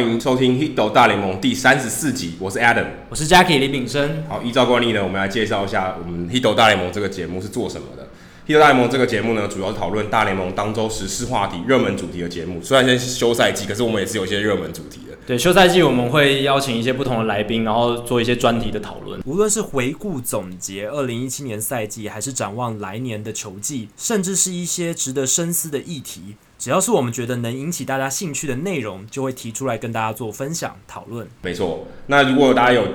欢迎收听《Hito 大联盟》第三十四集，我是 Adam，我是 Jackie 李炳生。好，依照惯例呢，我们来介绍一下我们《Hito 大联盟》这个节目是做什么的。《Hito 大联盟》这个节目呢，主要是讨论大联盟当周时事话题、热门主题的节目。虽然现在是休赛季，可是我们也是有一些热门主题的。对，休赛季我们会邀请一些不同的来宾，然后做一些专题的讨论。无论是回顾总结二零一七年赛季，还是展望来年的球季，甚至是一些值得深思的议题，只要是我们觉得能引起大家兴趣的内容，就会提出来跟大家做分享讨论。没错，那如果大家有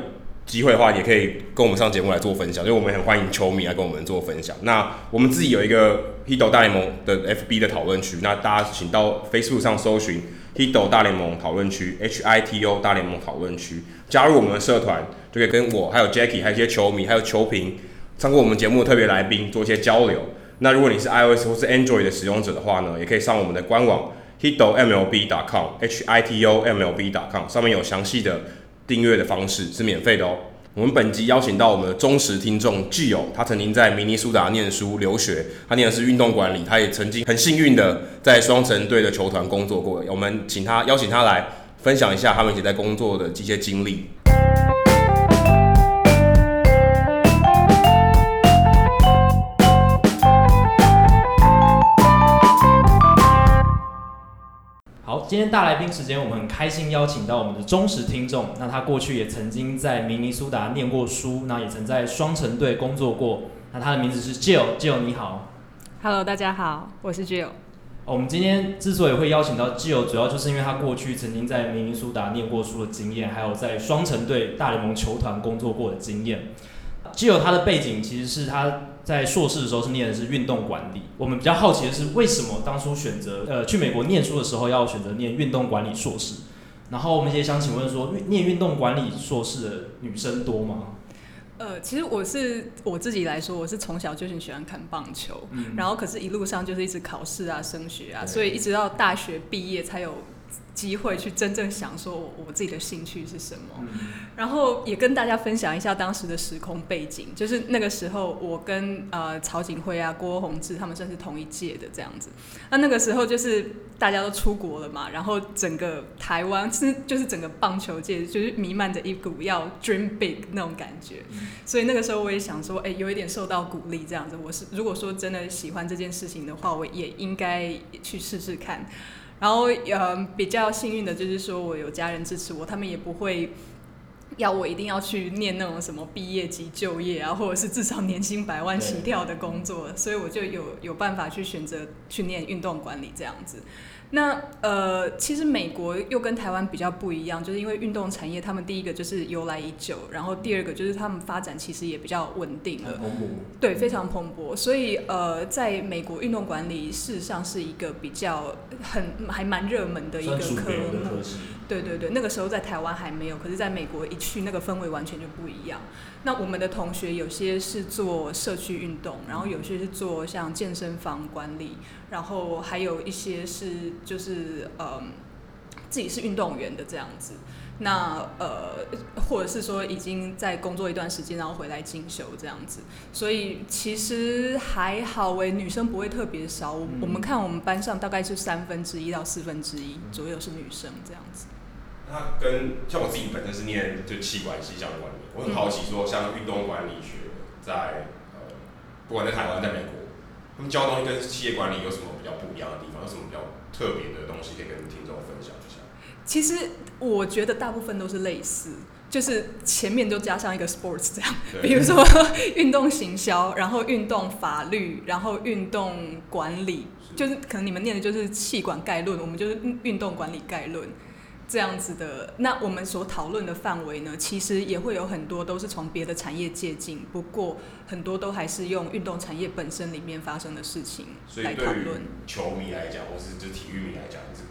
机会的话，也可以跟我们上节目来做分享，因为我们很欢迎球迷来跟我们做分享。那我们自己有一个 Hito 大联盟的 FB 的讨论区，那大家请到 Facebook 上搜寻 Hito 大联盟讨论区 H I T O 大联盟讨论区，加入我们的社团，就可以跟我还有 Jackie 还有一些球迷还有球评，上过我们节目的特别来宾做一些交流。那如果你是 iOS 或是 Android 的使用者的话呢，也可以上我们的官网 hitomlb.com H I T O M L B.com 上面有详细的。订阅的方式是免费的哦。我们本集邀请到我们的忠实听众 G 友他曾经在明尼苏达念书留学，他念的是运动管理，他也曾经很幸运的在双城队的球团工作过。我们请他邀请他来分享一下他们一起在工作的这些经历。今天大来宾时间，我们很开心邀请到我们的忠实听众。那他过去也曾经在明尼苏达念过书，那也曾在双城队工作过。那他的名字是 Jill，Jill 你好。Hello，大家好，我是 Jill。我们今天之所以会邀请到 Jill，主要就是因为他过去曾经在明尼苏达念过书的经验，还有在双城队大联盟球团工作过的经验。Jill 他的背景其实是他。在硕士的时候是念的是运动管理。我们比较好奇的是，为什么当初选择呃去美国念书的时候要选择念运动管理硕士？然后我们也想请问说，念运动管理硕士的女生多吗？呃，其实我是我自己来说，我是从小就很喜欢看棒球，嗯、然后可是一路上就是一直考试啊、升学啊，所以一直到大学毕业才有。机会去真正想说我我自己的兴趣是什么，嗯、然后也跟大家分享一下当时的时空背景，就是那个时候我跟呃曹景辉啊、郭宏志他们算是同一届的这样子。那那个时候就是大家都出国了嘛，然后整个台湾是就是整个棒球界就是弥漫着一股要 dream big 那种感觉，嗯、所以那个时候我也想说，哎，有一点受到鼓励这样子。我是如果说真的喜欢这件事情的话，我也应该去试试看。然后，嗯，比较幸运的就是说我有家人支持我，他们也不会要我一定要去念那种什么毕业即就业啊，或者是至少年薪百万起跳的工作，所以我就有有办法去选择去念运动管理这样子。那呃，其实美国又跟台湾比较不一样，就是因为运动产业，他们第一个就是由来已久，然后第二个就是他们发展其实也比较稳定了，蓬勃，对，非常蓬勃。所以呃，在美国运动管理事实上是一个比较很还蛮热门的一个科目。对对对，那个时候在台湾还没有，可是在美国一去，那个氛围完全就不一样。那我们的同学有些是做社区运动，然后有些是做像健身房管理，然后还有一些是就是嗯自己是运动员的这样子。那呃或者是说已经在工作一段时间，然后回来进修这样子。所以其实还好诶，女生不会特别少。我们看我们班上大概是三分之一到四分之一左右是女生这样子。那跟像我自己本身是念就气管系相关的，我很好奇说，像运动管理学在呃，不管在台湾在美国，他们教东西跟企业管理有什么比较不一样的地方？有什么比较特别的东西可以跟听众分享一下？其实我觉得大部分都是类似，就是前面都加上一个 sports 这样，比如说运动行销，然后运动法律，然后运动管理，就是可能你们念的就是气管概论，我们就是运动管理概论。这样子的，那我们所讨论的范围呢，其实也会有很多都是从别的产业借镜，不过很多都还是用运动产业本身里面发生的事情来讨论。球迷来讲，或是就体育迷来讲，是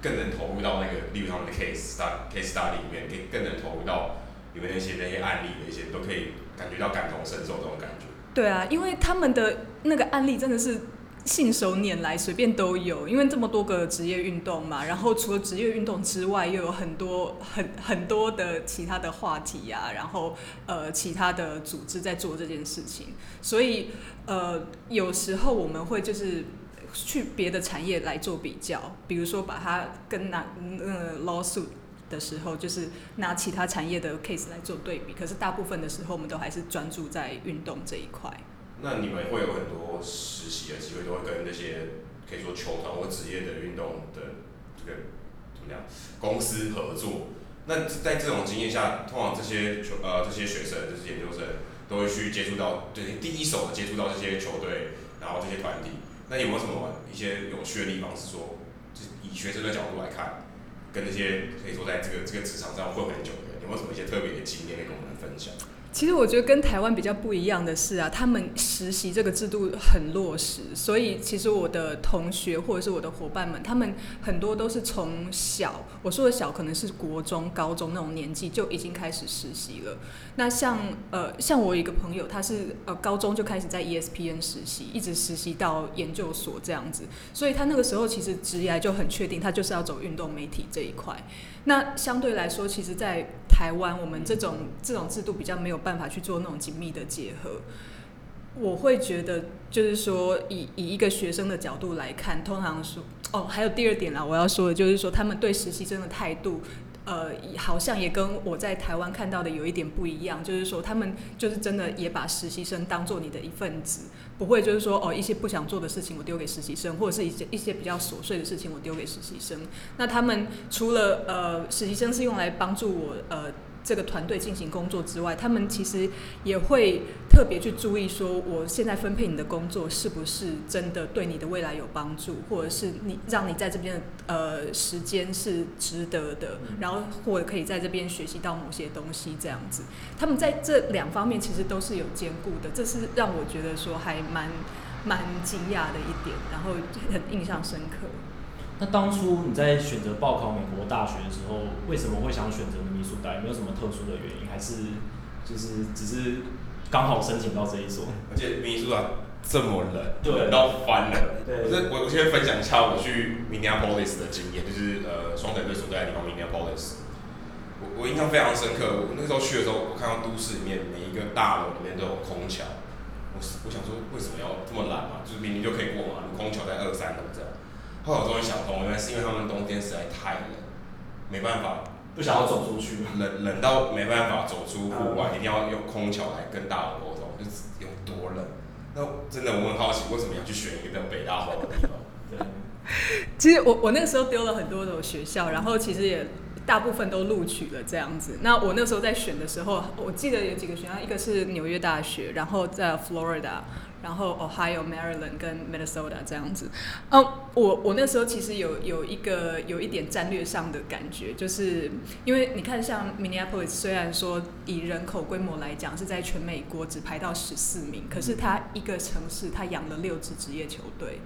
更能投入到那个，例如他们的 case study case study 里面，可以更能投入到里面那些那些案例的一些，都可以感觉到感同身受这种感觉。对啊，因为他们的那个案例真的是。信手拈来，随便都有，因为这么多个职业运动嘛，然后除了职业运动之外，又有很多很很多的其他的话题呀、啊，然后呃其他的组织在做这件事情，所以呃有时候我们会就是去别的产业来做比较，比如说把它跟那呃 lawsuit 的时候，就是拿其他产业的 case 来做对比。可是大部分的时候，我们都还是专注在运动这一块。那你们会有很多实习的机会，都会跟那些可以说球团或职业的运动的这个怎么样公司合作。那在这种经验下，通常这些球呃这些学生，这些研究生都会去接触到，对第一手的接触到这些球队，然后这些团体。那有没有什么一些有趣的地方？是说，以学生的角度来看，跟那些可以说在这个这个职场上混很久的人，有没有什么一些特别的经验可以跟我们分享？其实我觉得跟台湾比较不一样的是啊，他们实习这个制度很落实，所以其实我的同学或者是我的伙伴们，他们很多都是从小，我说的小可能是国中、高中那种年纪就已经开始实习了。那像呃像我一个朋友，他是呃高中就开始在 ESPN 实习，一直实习到研究所这样子，所以他那个时候其实职业就很确定，他就是要走运动媒体这一块。那相对来说，其实，在台湾，我们这种这种制度比较没有办法去做那种紧密的结合。我会觉得，就是说，以以一个学生的角度来看，通常说，哦，还有第二点啦，我要说的就是说，他们对实习生的态度。呃，好像也跟我在台湾看到的有一点不一样，就是说他们就是真的也把实习生当做你的一份子，不会就是说哦一些不想做的事情我丢给实习生，或者是一些一些比较琐碎的事情我丢给实习生。那他们除了呃实习生是用来帮助我呃。这个团队进行工作之外，他们其实也会特别去注意说，我现在分配你的工作是不是真的对你的未来有帮助，或者是你让你在这边的呃时间是值得的，然后或者可以在这边学习到某些东西这样子。他们在这两方面其实都是有兼顾的，这是让我觉得说还蛮蛮惊讶的一点，然后很印象深刻。那当初你在选择报考美国大学的时候，为什么会想选择明尼苏达？有没有什么特殊的原因，还是就是只是刚好申请到这一所？而且明尼苏达这么冷，对冷到翻了。对，我我先分享一下我去 Minneapolis 的经验，就是呃双腿队所在的地方 Minneapolis。我我印象非常深刻，我那时候去的时候，我看到都市里面每一个大楼里面都有空桥，我我想说为什么要这么懒嘛？就是明明就可以过马路，空桥在二三楼这样。后来我终于想通，原来是因为他们冬天实在太冷，没办法，不想要走出去，冷冷到没办法走出户外，一定要用空调来跟大楼沟通，就是有多冷。那真的我很好奇，为什么要去选一个北大荒的地方？对，其实我我那个时候丢了很多种学校，然后其实也大部分都录取了这样子。那我那时候在选的时候，我记得有几个学校，一个是纽约大学，然后在 Florida。然后 Ohio、Maryland 跟 Minnesota 这样子，嗯，我我那时候其实有有一个有一点战略上的感觉，就是因为你看，像 Minneapolis 虽然说以人口规模来讲是在全美国只排到十四名，可是它一个城市它养了六支职业球队，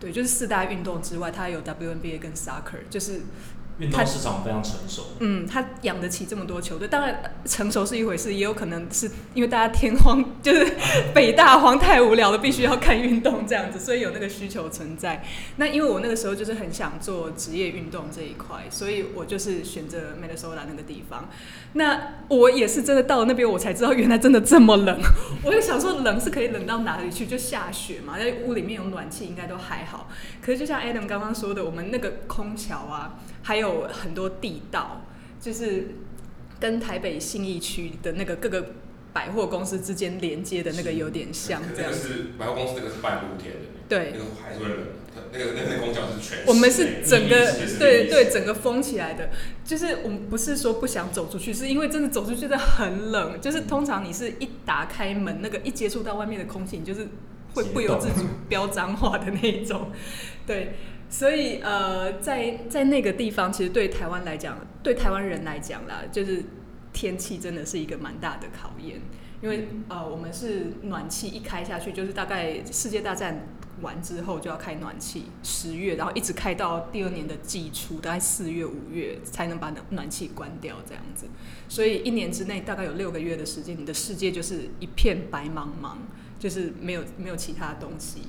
对，就是四大运动之外，它有 WNBA 跟 Soccer，就是。运动市场非常成熟，嗯，他养得起这么多球队，当然成熟是一回事，也有可能是因为大家天荒，就是 北大荒太无聊了，必须要看运动这样子，所以有那个需求存在。那因为我那个时候就是很想做职业运动这一块，所以我就是选择 Minnesota 那个地方。那我也是真的到了那边，我才知道原来真的这么冷。我就想说，冷是可以冷到哪里去？就下雪嘛，在屋里面有暖气应该都还好。可是就像 Adam 刚刚说的，我们那个空调啊，还有很多地道，就是跟台北信义区的那个各个百货公司之间连接的那个有点像这样。是百货公司，那个是半露天的。对。那个还是会冷。那个那个公交是全。我们是整个对对整个封起来的，就是我们不是说不想走出去，是因为真的走出去真的很冷。就是通常你是一打开门，那个一接触到外面的空气，你就是会不由自主飙脏话的那一种。对，所以呃，在在那个地方，其实对台湾来讲，对台湾人来讲啦，就是天气真的是一个蛮大的考验。因为呃，我们是暖气一开下去，就是大概世界大战完之后就要开暖气，十月，然后一直开到第二年的季初，大概四月、五月才能把暖暖气关掉这样子。所以一年之内大概有六个月的时间，你的世界就是一片白茫茫，就是没有没有其他东西，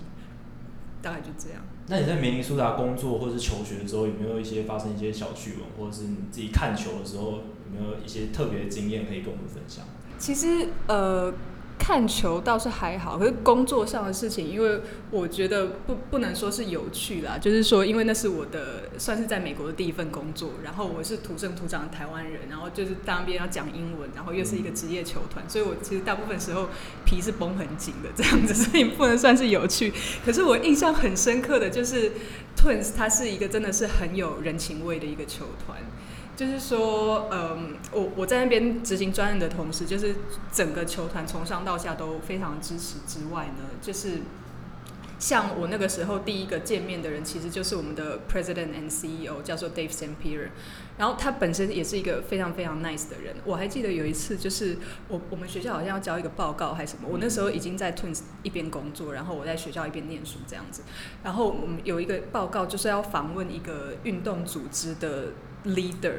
大概就这样。那你在明尼苏达工作或者是求学的时候，有没有一些发生一些小趣闻，或者是你自己看球的时候，有没有一些特别的经验可以跟我们分享？其实，呃，看球倒是还好，可是工作上的事情，因为我觉得不不能说是有趣啦，就是说，因为那是我的算是在美国的第一份工作，然后我是土生土长的台湾人，然后就是当边要讲英文，然后又是一个职业球团，所以我其实大部分时候皮是绷很紧的这样子，所以不能算是有趣。可是我印象很深刻的就是，Twins 它是一个真的是很有人情味的一个球团。就是说，嗯，我我在那边执行专案的同时，就是整个球团从上到下都非常支持之外呢，就是像我那个时候第一个见面的人，其实就是我们的 President and CEO，叫做 Dave St. Pierre，然后他本身也是一个非常非常 nice 的人。我还记得有一次，就是我我们学校好像要交一个报告还是什么，我那时候已经在 Twins 一边工作，然后我在学校一边念书这样子，然后我们有一个报告就是要访问一个运动组织的。Leader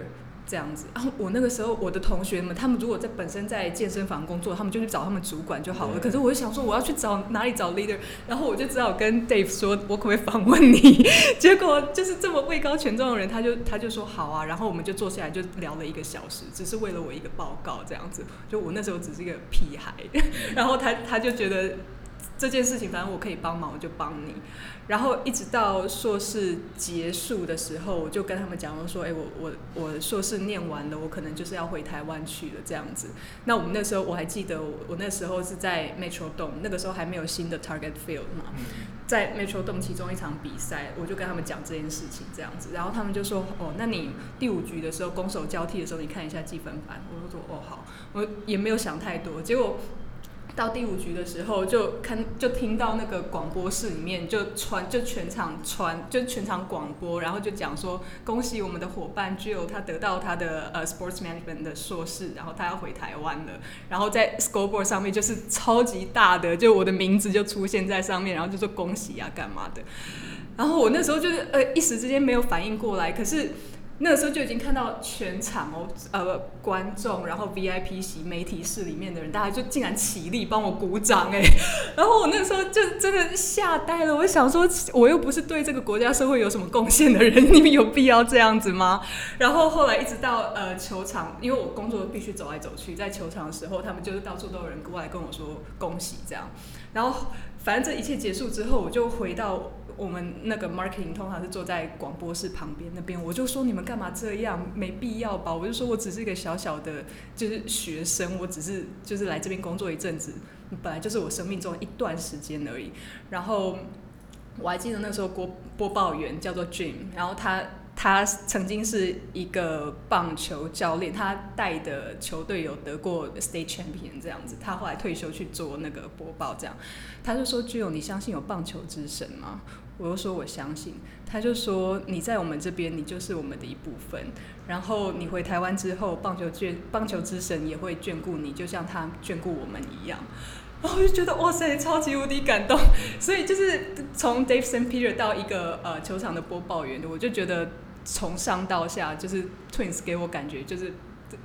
这样子，然后我那个时候我的同学们，他们如果在本身在健身房工作，他们就去找他们主管就好了。可是我就想说，我要去找哪里找 leader，然后我就只好跟 Dave 说，我可不可以访问你？结果就是这么位高权重的人，他就他就说好啊，然后我们就坐下来就聊了一个小时，只是为了我一个报告这样子。就我那时候只是一个屁孩，然后他他就觉得这件事情，反正我可以帮忙，我就帮你。然后一直到硕士结束的时候，我就跟他们讲说：“哎，我我我硕士念完了，我可能就是要回台湾去了这样子。”那我们那时候我还记得我，我那时候是在 Metrodome，那个时候还没有新的 Target Field 嘛，在 Metrodome 其中一场比赛，我就跟他们讲这件事情这样子，然后他们就说：“哦，那你第五局的时候攻守交替的时候，你看一下积分板。”我就说：“哦，好。”我也没有想太多，结果。到第五局的时候，就看就听到那个广播室里面就传就全场传就全场广播，然后就讲说恭喜我们的伙伴 j i l 他得到他的呃 Sports Management 的硕士，然后他要回台湾了。然后在 Scoreboard 上面就是超级大的，就我的名字就出现在上面，然后就说恭喜啊干嘛的。然后我那时候就是呃一时之间没有反应过来，可是。那个时候就已经看到全场哦，呃，观众，然后 VIP 席媒体室里面的人，大家就竟然起立帮我鼓掌哎，然后我那时候就真的吓呆了。我想说，我又不是对这个国家社会有什么贡献的人，你们有必要这样子吗？然后后来一直到呃球场，因为我工作必须走来走去，在球场的时候，他们就是到处都有人过来跟我说恭喜这样。然后反正这一切结束之后，我就回到。我们那个 marketing 通常是坐在广播室旁边那边，我就说你们干嘛这样？没必要吧？我就说我只是一个小小的，就是学生，我只是就是来这边工作一阵子，本来就是我生命中一段时间而已。然后我还记得那时候播播报员叫做 Jim，然后他。他曾经是一个棒球教练，他带的球队有得过 state champion 这样子。他后来退休去做那个播报，这样。他就说：“Jill，你相信有棒球之神吗？”我就说：“我相信。”他就说：“你在我们这边，你就是我们的一部分。然后你回台湾之后，棒球眷棒球之神也会眷顾你，就像他眷顾我们一样。”然后我就觉得哇塞，超级无敌感动。所以就是从 Dave St. Peter 到一个呃球场的播报员，我就觉得。从上到下，就是 Twins 给我感觉就是，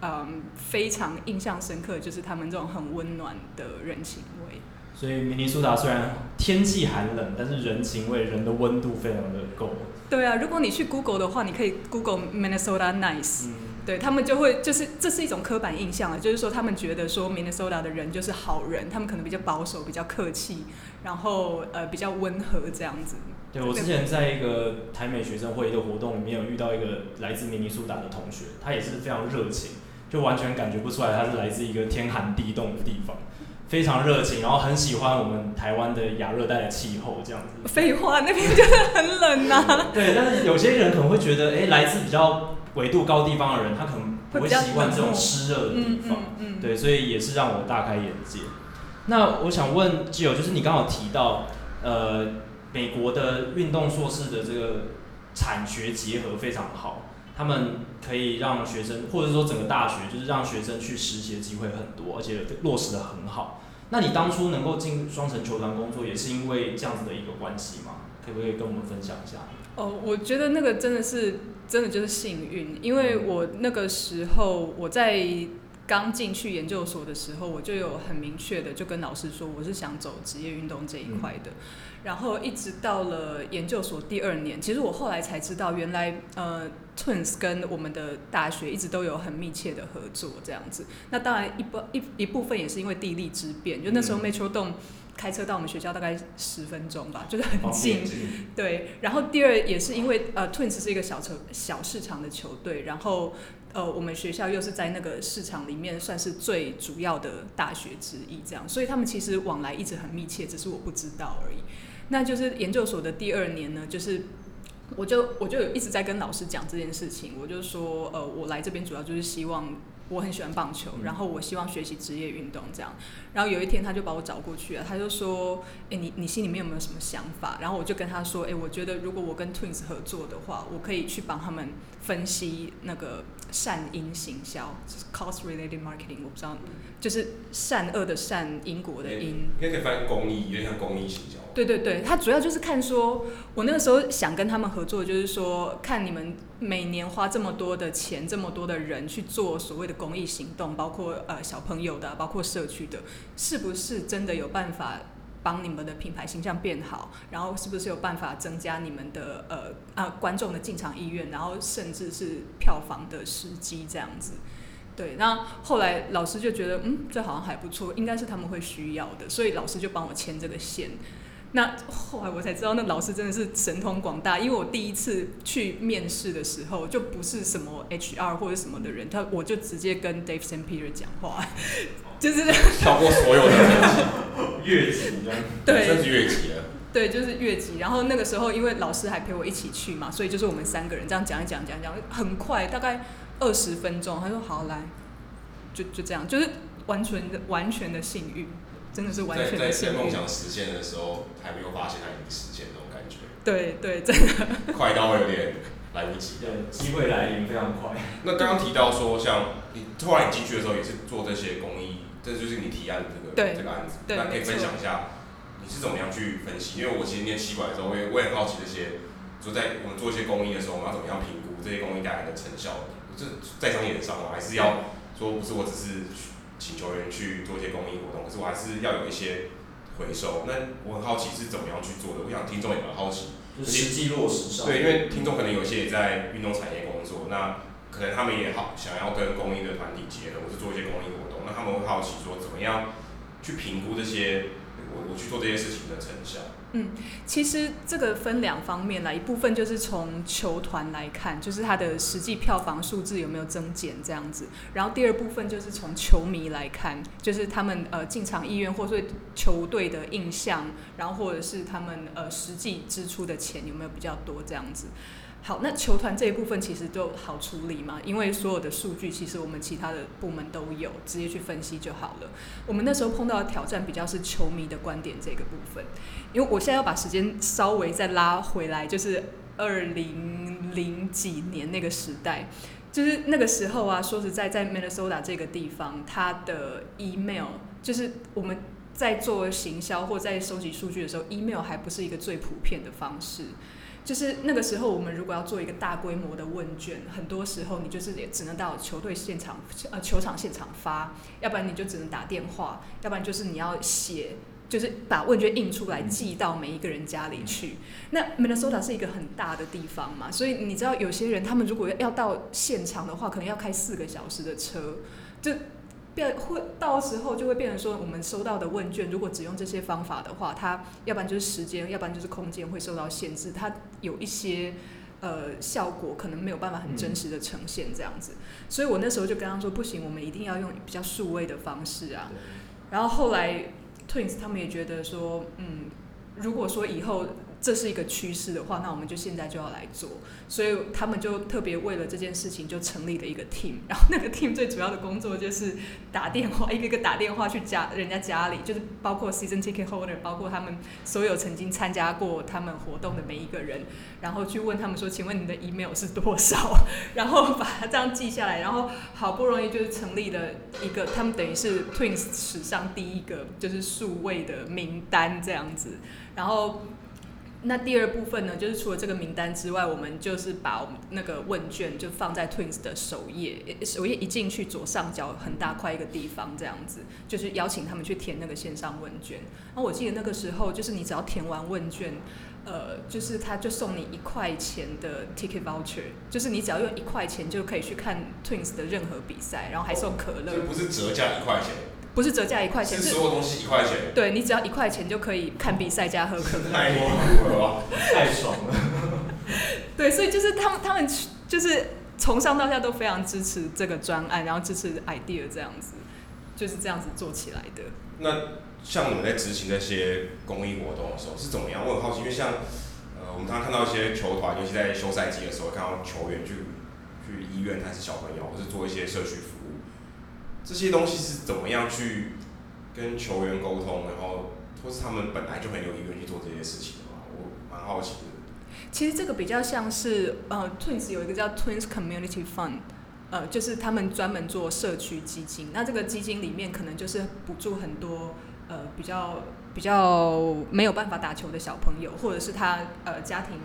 嗯，非常印象深刻，就是他们这种很温暖的人情味。所以明尼苏达虽然天气寒冷，但是人情味、人的温度非常的够。对啊，如果你去 Google 的话，你可以 Google Minnesota Nice，嗯，对他们就会就是这是一种刻板印象啊，就是说他们觉得说 Minnesota 的人就是好人，他们可能比较保守、比较客气，然后呃比较温和这样子。对，我之前在一个台美学生会议的活动里面有遇到一个来自明尼苏达的同学，他也是非常热情，就完全感觉不出来他是来自一个天寒地冻的地方，非常热情，然后很喜欢我们台湾的亚热带的气候这样子。废话，那边真的很冷呐、啊。对，但是有些人可能会觉得，哎，来自比较纬度高地方的人，他可能不会习惯这种湿热的地方。嗯嗯。对，所以也是让我大开眼界。那我想问 Jill，就是你刚好提到，呃。美国的运动硕士的这个产学结合非常好，他们可以让学生，或者说整个大学，就是让学生去实习的机会很多，而且落实得很好。那你当初能够进双城球团工作，也是因为这样子的一个关系吗？可不可以跟我们分享一下？哦，我觉得那个真的是，真的就是幸运，因为我那个时候我在刚进去研究所的时候，我就有很明确的就跟老师说，我是想走职业运动这一块的。嗯然后一直到了研究所第二年，其实我后来才知道，原来呃 Twins 跟我们的大学一直都有很密切的合作，这样子。那当然一部一一部分也是因为地利之便，就那时候 Metrodome 开车到我们学校大概十分钟吧，就是很近。对，然后第二也是因为呃 Twins 是一个小球小市场的球队，然后呃我们学校又是在那个市场里面算是最主要的大学之一，这样，所以他们其实往来一直很密切，只是我不知道而已。那就是研究所的第二年呢，就是。我就我就一直在跟老师讲这件事情，我就说，呃，我来这边主要就是希望，我很喜欢棒球，然后我希望学习职业运动这样。然后有一天他就把我找过去了，他就说，哎，你你心里面有没有什么想法？然后我就跟他说，哎，我觉得如果我跟 Twins 合作的话，我可以去帮他们分析那个善因行销，就是 cost related marketing，我不知道，就是善恶的善，因果的因，应该可以翻公益，有点像公益行销。对对对，他主要就是看说，我那个时候想跟他们合作，就是说看你们每年花这么多的钱，这么多的人去做所谓的公益行动，包括呃小朋友的，包括社区的，是不是真的有办法帮你们的品牌形象变好？然后是不是有办法增加你们的呃啊观众的进场意愿？然后甚至是票房的时机这样子。对，那后来老师就觉得，嗯，这好像还不错，应该是他们会需要的，所以老师就帮我牵这个线。那后来我才知道，那老师真的是神通广大。因为我第一次去面试的时候，就不是什么 HR 或者什么的人，他我就直接跟 Dave St. Peter 讲话，就是跳过所有的越级，对，算是越级了。对，就是越级。然后那个时候，因为老师还陪我一起去嘛，所以就是我们三个人这样讲一讲，讲一讲，很快，大概二十分钟，他说好来，就就这样，就是完全的完全的幸运。真的是完全在在梦想实现的时候，还没有发现它已经实现那种感觉。对对，真的 快到有点来不及。对，机会来临非常快。那刚刚提到说，像你突然你进去的时候，也是做这些公益，这就是你提案的这个这个案子。对，那可以分享一下你是怎么样去分析？因为我其实念企管的时候，我也我也很好奇这些，说在我们做一些公益的时候，我们要怎么样评估这些公益带来的成效？这在商言商吗？还是要说不是我只是。请求人去做一些公益活动，可是我还是要有一些回收。那我很好奇是怎么样去做的？我想听众也蛮好奇，就是实际落实上。对，因为听众可能有些也在运动产业工作，那可能他们也好想要跟公益的团体结合，或是做一些公益活动，他们会好奇说怎么样去评估这些我我去做这些事情的成效。嗯，其实这个分两方面来，一部分就是从球团来看，就是它的实际票房数字有没有增减这样子。然后第二部分就是从球迷来看，就是他们呃进场意愿，或是球队的印象，然后或者是他们呃实际支出的钱有没有比较多这样子。好，那球团这一部分其实就好处理嘛，因为所有的数据其实我们其他的部门都有，直接去分析就好了。我们那时候碰到的挑战比较是球迷的观点这个部分，因为我现在要把时间稍微再拉回来，就是二零零几年那个时代，就是那个时候啊，说实在，在 Minnesota 这个地方，它的 email 就是我们在做行销或在收集数据的时候，email 还不是一个最普遍的方式。就是那个时候，我们如果要做一个大规模的问卷，很多时候你就是也只能到球队现场，呃，球场现场发，要不然你就只能打电话，要不然就是你要写，就是把问卷印出来寄到每一个人家里去。那 Minnesota 是一个很大的地方嘛，所以你知道有些人他们如果要到现场的话，可能要开四个小时的车，就。变会到时候就会变成说，我们收到的问卷，如果只用这些方法的话，它要不然就是时间，要不然就是空间会受到限制，它有一些呃效果可能没有办法很真实的呈现这样子。所以我那时候就跟他说，不行，我们一定要用比较数位的方式啊。然后后来 Twins 他们也觉得说，嗯，如果说以后。这是一个趋势的话，那我们就现在就要来做，所以他们就特别为了这件事情就成立了一个 team，然后那个 team 最主要的工作就是打电话，一个一个打电话去家人家家里，就是包括 season ticket holder，包括他们所有曾经参加过他们活动的每一个人，然后去问他们说，请问你的 email 是多少？然后把它这样记下来，然后好不容易就是成立了一个，他们等于是 Twins 史上第一个就是数位的名单这样子，然后。那第二部分呢，就是除了这个名单之外，我们就是把我们那个问卷就放在 Twins 的首页，首页一进去左上角很大块一个地方，这样子就是邀请他们去填那个线上问卷。那我记得那个时候，就是你只要填完问卷，呃，就是他就送你一块钱的 ticket voucher，就是你只要用一块钱就可以去看 Twins 的任何比赛，然后还送可乐。这不是折价一块钱。不是折价一块钱，是所有东西一块钱。对，你只要一块钱就可以看比赛加喝可乐。太了，太爽了。对，所以就是他们，他们就是从上到下都非常支持这个专案，然后支持 idea 这样子，就是这样子做起来的。那像你们在执行那些公益活动的时候是怎么样？我很好奇，因为像呃，我们常常看到一些球团，尤其在休赛季的时候，看到球员去去医院探视小朋友，或是做一些社区服务。这些东西是怎么样去跟球员沟通，然后或是他们本来就很有意愿去做这些事情的话？我蛮好奇的。其实这个比较像是呃，Twins 有一个叫 Twins Community Fund，呃，就是他们专门做社区基金。那这个基金里面可能就是补助很多呃比较比较没有办法打球的小朋友，或者是他呃家庭。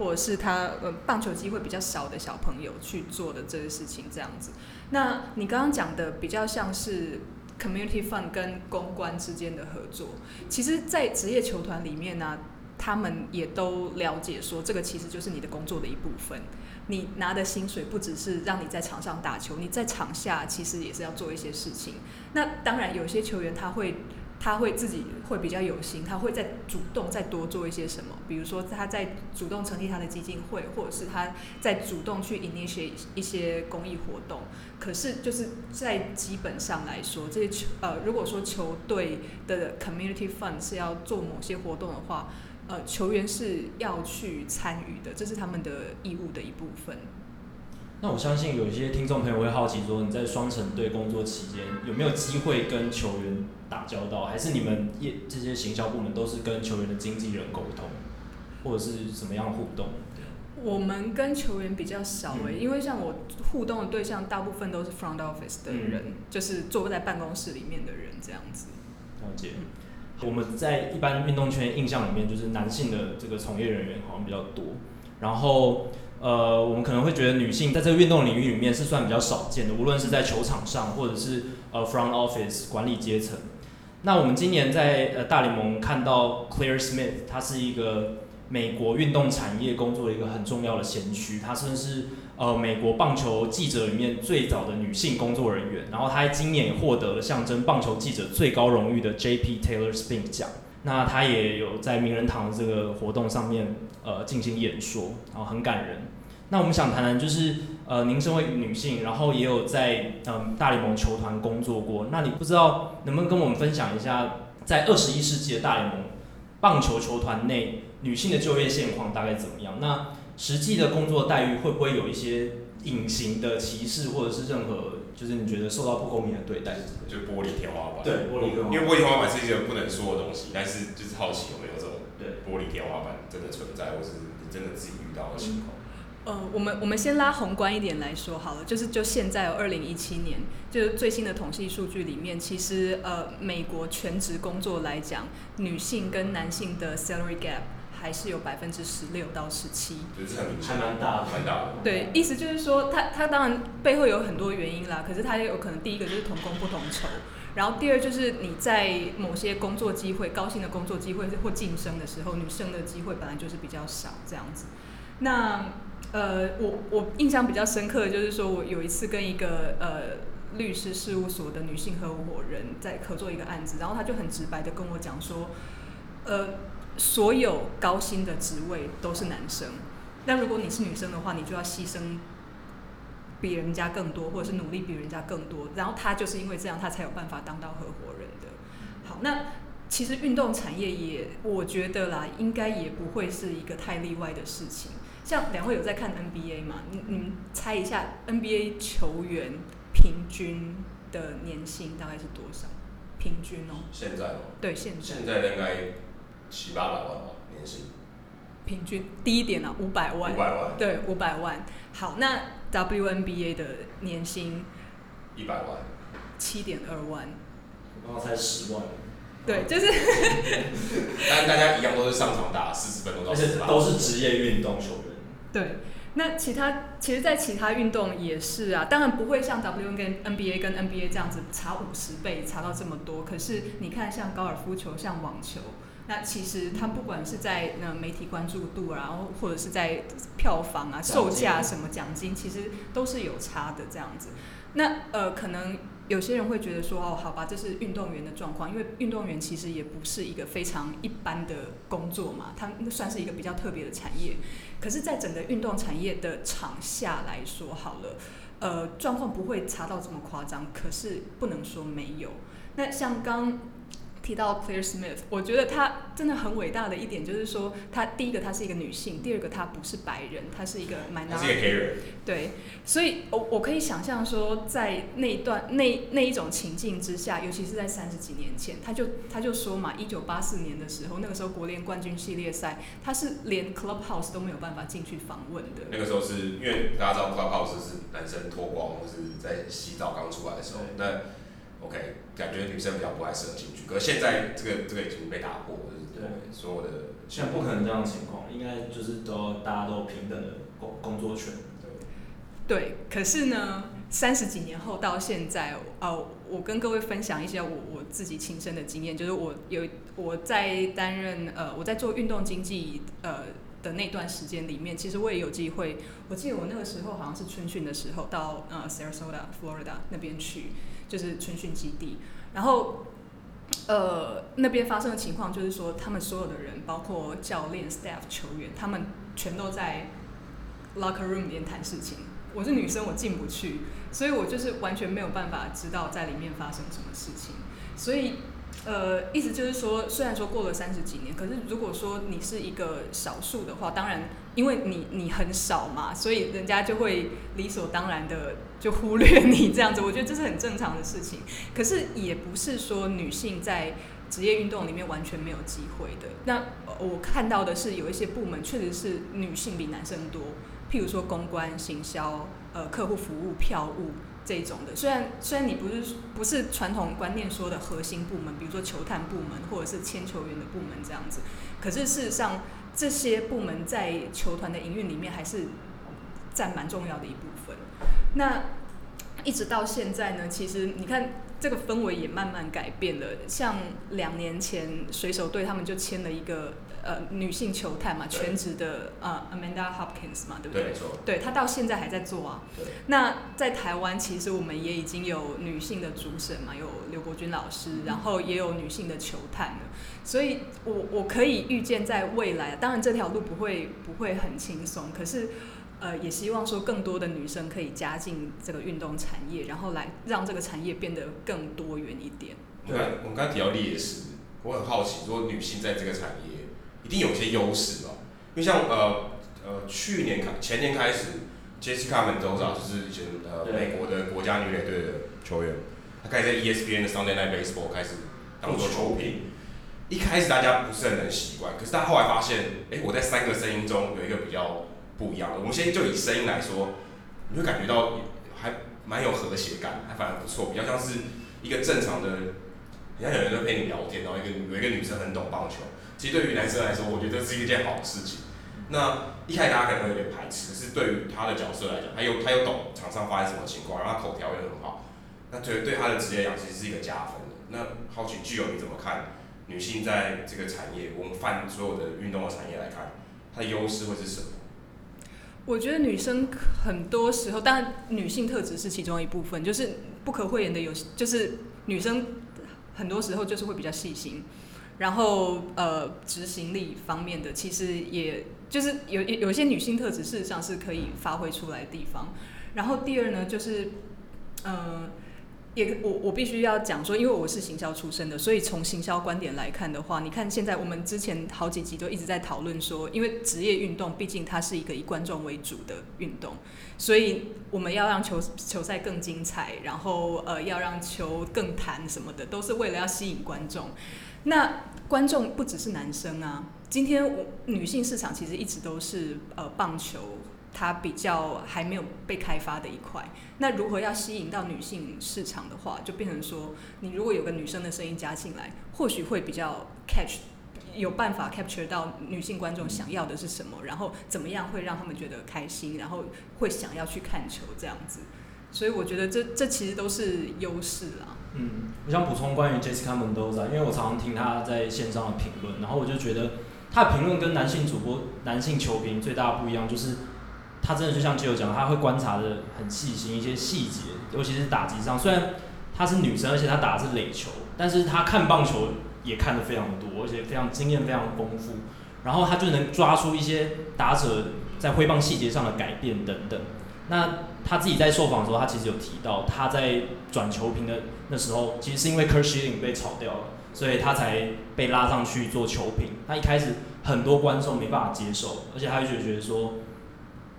或者是他呃棒球机会比较少的小朋友去做的这些事情，这样子。那你刚刚讲的比较像是 community fun 跟公关之间的合作。其实，在职业球团里面呢、他们也都了解说，这个其实就是你的工作的一部分。你拿的薪水不只是让你在场上打球，你在场下其实也是要做一些事情。那当然，有些球员他会。他会自己会比较有心，他会再主动再多做一些什么，比如说他在主动成立他的基金会，或者是他在主动去 initiate 一些公益活动。可是就是在基本上来说，这些球呃，如果说球队的 community fund 是要做某些活动的话，呃，球员是要去参与的，这是他们的义务的一部分。那我相信有一些听众朋友会好奇说，你在双城队工作期间有没有机会跟球员打交道，还是你们业这些行销部门都是跟球员的经纪人沟通，或者是什么样互动？我们跟球员比较少诶、欸，嗯、因为像我互动的对象大部分都是 front office 的人，嗯、就是坐在办公室里面的人这样子。了解。我们在一般运动圈印象里面，就是男性的这个从业人员好像比较多，然后。呃，我们可能会觉得女性在这个运动领域里面是算比较少见的，无论是在球场上，或者是呃 front office 管理阶层。那我们今年在呃大联盟看到 Claire Smith，她是一个美国运动产业工作的一个很重要的先驱，她甚至是呃美国棒球记者里面最早的女性工作人员。然后她今年也获得了象征棒球记者最高荣誉的 J.P. Taylor Spink 奖。那她也有在名人堂这个活动上面呃进行演说，然后很感人。那我们想谈谈，就是呃，您身为女性，然后也有在嗯、呃、大联盟球团工作过，那你不知道能不能跟我们分享一下，在二十一世纪的大联盟棒球球团内女性的就业现况大概怎么样？那实际的工作待遇会不会有一些隐形的歧视，或者是任何就是你觉得受到不公平的对待？就玻璃天花板。对，玻璃天花板。因为玻璃天花板是一个不能说的东西，但是就是好奇有没有这种对玻璃天花板真的存在，或是你真的自己遇到的情况。嗯呃，我们我们先拉宏观一点来说好了，就是就现在有二零一七年，就是最新的统计数据里面，其实呃，美国全职工作来讲，女性跟男性的 salary gap 还是有百分之十六到十七，还蛮大的，蛮大的。对，意思就是说，他他当然背后有很多原因啦，可是他也有可能第一个就是同工不同酬，然后第二就是你在某些工作机会、高薪的工作机会或晋升的时候，女生的机会本来就是比较少这样子，那。呃，我我印象比较深刻的就是说，我有一次跟一个呃律师事务所的女性合伙人在合作一个案子，然后他就很直白的跟我讲说，呃，所有高薪的职位都是男生，那如果你是女生的话，你就要牺牲比人家更多，或者是努力比人家更多，然后他就是因为这样，他才有办法当到合伙人的。好，那其实运动产业也，我觉得啦，应该也不会是一个太例外的事情。像两位有在看 NBA 吗？你你们猜一下 NBA 球员平均的年薪大概是多少？平均哦。现在哦？对，现在。现在应该七八百万吧，年薪。平均低一点啊，五百万。五百万。对，五百万。好，那 WNBA 的年薪？一百万。七点二万。我刚刚才十万。对，就是。但大家一样都是上场打四十分钟到四十八，都是职业运动球员。对，那其他其实，在其他运动也是啊，当然不会像 W N 跟 N B A 跟 N B A 这样子差五十倍，差到这么多。可是你看，像高尔夫球，像网球，那其实它不管是在那媒体关注度，然后或者是在票房啊、售价什么奖金，其实都是有差的这样子。那呃，可能。有些人会觉得说哦，好吧，这是运动员的状况，因为运动员其实也不是一个非常一般的工作嘛，它算是一个比较特别的产业。可是，在整个运动产业的场下来说，好了，呃，状况不会差到这么夸张，可是不能说没有。那像刚。提到 Claire Smith，我觉得她真的很伟大的一点就是说，她第一个她是一个女性，第二个她不是白人，她是一个 minority。对，所以我我可以想象说，在那一段那那一种情境之下，尤其是在三十几年前，她就她就说嘛，一九八四年的时候，那个时候国联冠军系列赛，她是连 Clubhouse 都没有办法进去访问的。那个时候是因为大家知道 Clubhouse 是男生脱光或是在洗澡刚出来的时候，那。OK，感觉女生比较不爱射进去，可是现在这个这个已经被打破了，对，所有的现在不可能这样的情况，应该就是都大家都平等的工工作权，对。对，可是呢，三十几年后到现在，呃，我跟各位分享一些我我自己亲身的经验，就是我有我在担任呃我在做运动经济呃的那段时间里面，其实我也有机会，我记得我那个时候好像是春训的时候到呃 Sarasota Florida 那边去。就是春训基地，然后，呃，那边发生的情况就是说，他们所有的人，包括教练、staff、球员，他们全都在 locker room 里面谈事情。我是女生，我进不去，所以我就是完全没有办法知道在里面发生什么事情。所以，呃，意思就是说，虽然说过了三十几年，可是如果说你是一个少数的话，当然，因为你你很少嘛，所以人家就会理所当然的。就忽略你这样子，我觉得这是很正常的事情。可是也不是说女性在职业运动里面完全没有机会的。那我看到的是有一些部门确实是女性比男生多，譬如说公关、行销、呃客户服务、票务这种的。虽然虽然你不是不是传统观念说的核心部门，比如说球探部门或者是签球员的部门这样子，可是事实上这些部门在球团的营运里面还是占蛮重要的一部分。那一直到现在呢，其实你看这个氛围也慢慢改变了。像两年前水手队他们就签了一个呃女性球探嘛，全职的呃 Amanda Hopkins 嘛，对不对？对，没错。对，她到现在还在做啊。对。那在台湾其实我们也已经有女性的主审嘛，有刘国军老师，然后也有女性的球探了。所以我我可以预见在未来，当然这条路不会不会很轻松，可是。呃，也希望说更多的女生可以加进这个运动产业，然后来让这个产业变得更多元一点。对，我们刚才提到劣势，我很好奇，说女性在这个产业一定有些优势吧？因为像呃呃去年开前年开始，Jessica Mendoza 就是以前呃美国的国家女垒队的球员，她开始在 ESPN 的 Sunday Night Baseball 开始当做球评。一开始大家不是很能习惯，可是他后来发现，哎、欸，我在三个声音中有一个比较。不一样的，我们先就以声音来说，你会感觉到还蛮有和谐感，还反而不错，比较像是一个正常的，你看有人在陪你聊天，然后一个有一个女生很懂棒球。其实对于男生来说，我觉得是一件好事情。那一开始大家可能会有点排斥，可是对于他的角色来讲，他又他又懂场上发生什么情况，然后他口条又很好，那对对他的职业来讲其实是一个加分的。那好奇具有你怎么看女性在这个产业，我们泛所有的运动的产业来看，它的优势会是什么？我觉得女生很多时候，当然女性特质是其中一部分，就是不可讳言的有，就是女生很多时候就是会比较细心，然后呃执行力方面的，其实也就是有有一些女性特质，事实上是可以发挥出来的地方。然后第二呢，就是。呃也我我必须要讲说，因为我是行销出身的，所以从行销观点来看的话，你看现在我们之前好几集都一直在讨论说，因为职业运动毕竟它是一个以观众为主的运动，所以我们要让球球赛更精彩，然后呃要让球更弹什么的，都是为了要吸引观众。那观众不只是男生啊，今天我女性市场其实一直都是呃棒球。它比较还没有被开发的一块。那如何要吸引到女性市场的话，就变成说，你如果有个女生的声音加进来，或许会比较 catch，有办法 capture 到女性观众想要的是什么，然后怎么样会让他们觉得开心，然后会想要去看球这样子。所以我觉得这这其实都是优势啦。嗯，我想补充关于 Jessica Mendoza，因为我常常听她在线上的评论，然后我就觉得她的评论跟男性主播、男性球评最大的不一样，就是她真的就像基友讲，她会观察的很细心一些细节，尤其是打击上。虽然她是女生，而且她打的是垒球，但是她看棒球也看得非常多，而且非常经验非常丰富。然后他就能抓出一些打者在挥棒细节上的改变等等。那他自己在受访的时候，他其实有提到，他在转球评的那时候，其实是因为 Curt Schilling 被炒掉了，所以他才被拉上去做球评。他一开始很多观众没办法接受，而且他就觉得说，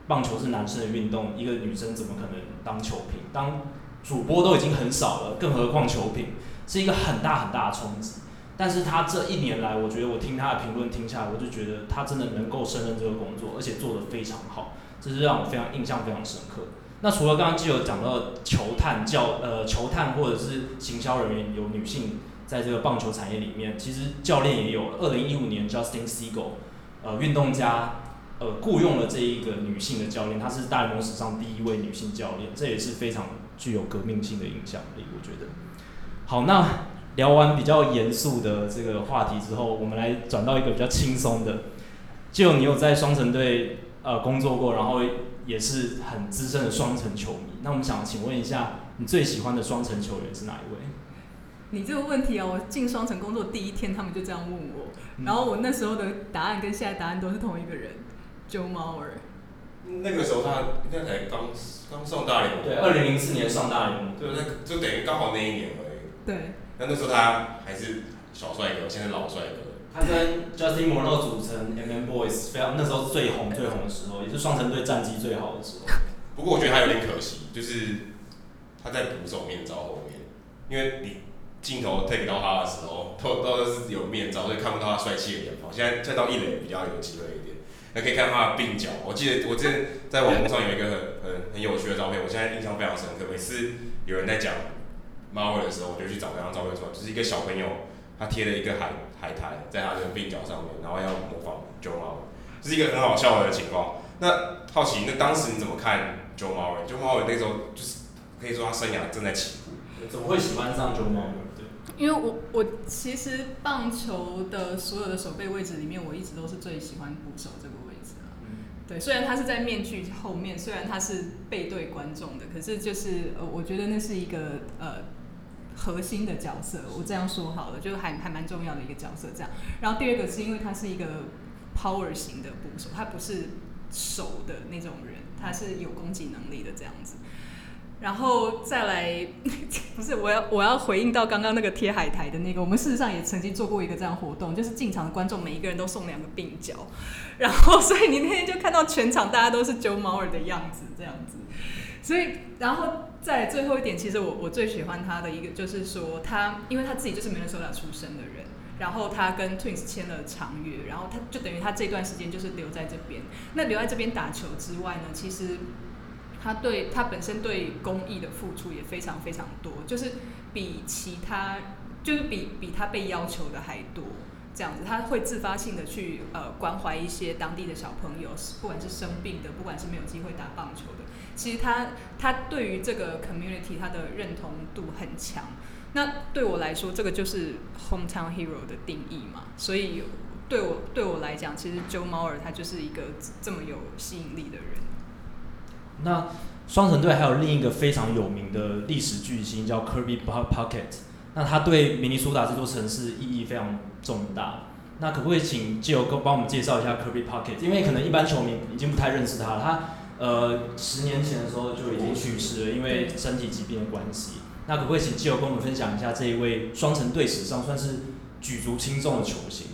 棒球是男生的运动，一个女生怎么可能当球评？当主播都已经很少了，更何况球评，是一个很大很大的冲击。但是他这一年来，我觉得我听他的评论听下来，我就觉得他真的能够胜任这个工作，而且做得非常好，这是让我非常印象非常深刻。那除了刚刚就有讲到球探教呃球探或者是行销人员有女性在这个棒球产业里面，其实教练也有。二零一五年，Justin Siegel 呃运动家呃雇佣了这一个女性的教练，她是大联盟史上第一位女性教练，这也是非常具有革命性的影响力，我觉得。好，那聊完比较严肃的这个话题之后，我们来转到一个比较轻松的。就你有在双城队呃工作过，然后。也是很资深的双城球迷，那我们想请问一下，你最喜欢的双城球员是哪一位？你这个问题啊，我进双城工作第一天，他们就这样问我，然后我那时候的答案跟现在答案都是同一个人，Joe Mauer。那个时候他应该才刚刚上大联盟，对，二零零四年上大联盟，对，那就等于刚好那一年而已。对。那那时候他还是小帅哥，现在老帅哥。他跟 Justin Morneau 组成 MM Boys，非常那时候最红最红的时候，也是双城队战绩最好的时候。不过我觉得他有点可惜，就是他在捕手面罩后面，因为你镜头 take 到他的时候，都都是有面罩，所以看不到他帅气的脸庞。现在再到一垒比较有机会一点，那可以看到他的鬓角。我记得我之前在网络上有一个很很很有趣的照片，我现在印象非常深刻。每次有人在讲 Mauer 的时候，我就去找那张照片出来，就是一个小朋友。他贴了一个海海苔在他的鬓角上面，然后要模仿 Joe Mauer，这是一个很好笑的情况。那好奇，那当时你怎么看 Joe Mauer？Joe Mauer 那时候就是可以说他生涯正在起步。怎么会喜欢上 Joe Mauer？对，因为我我其实棒球的所有的守备位置里面，我一直都是最喜欢捕手这个位置啊。嗯。对，虽然他是在面具后面，虽然他是背对观众的，可是就是呃，我觉得那是一个呃。核心的角色，我这样说好了，就是还还蛮重要的一个角色。这样，然后第二个是因为他是一个 power 型的捕手，他不是守的那种人，他是有攻击能力的这样子。然后再来，不是我要我要回应到刚刚那个贴海苔的那个，我们事实上也曾经做过一个这样活动，就是进场的观众每一个人都送两个鬓角，然后所以你那天就看到全场大家都是 Joe Mauer 的样子这样子。所以，然后再最后一点，其实我我最喜欢他的一个就是说，他因为他自己就是明尼苏达出生的人，然后他跟 Twins 签了长约，然后他就等于他这段时间就是留在这边。那留在这边打球之外呢，其实他对他本身对公益的付出也非常非常多，就是比其他就是比比他被要求的还多。这样子，他会自发性的去呃关怀一些当地的小朋友，不管是生病的，不管是没有机会打棒球的。其实他他对于这个 community 他的认同度很强，那对我来说，这个就是 hometown hero 的定义嘛。所以对我对我来讲，其实 Joe Mauer 他就是一个这么有吸引力的人。那双城队还有另一个非常有名的历史巨星叫 Kirby Puckett，那他对明尼苏达这座城市意义非常重大。那可不可以请 Gio 哥帮我们介绍一下 Kirby Puckett？因为可能一般球迷已经不太认识他了。他呃，十年前的时候就已经去世了，因为身体疾病的关系。那可不可以请基友跟我们分享一下这一位双城队史上算是举足轻重的球星？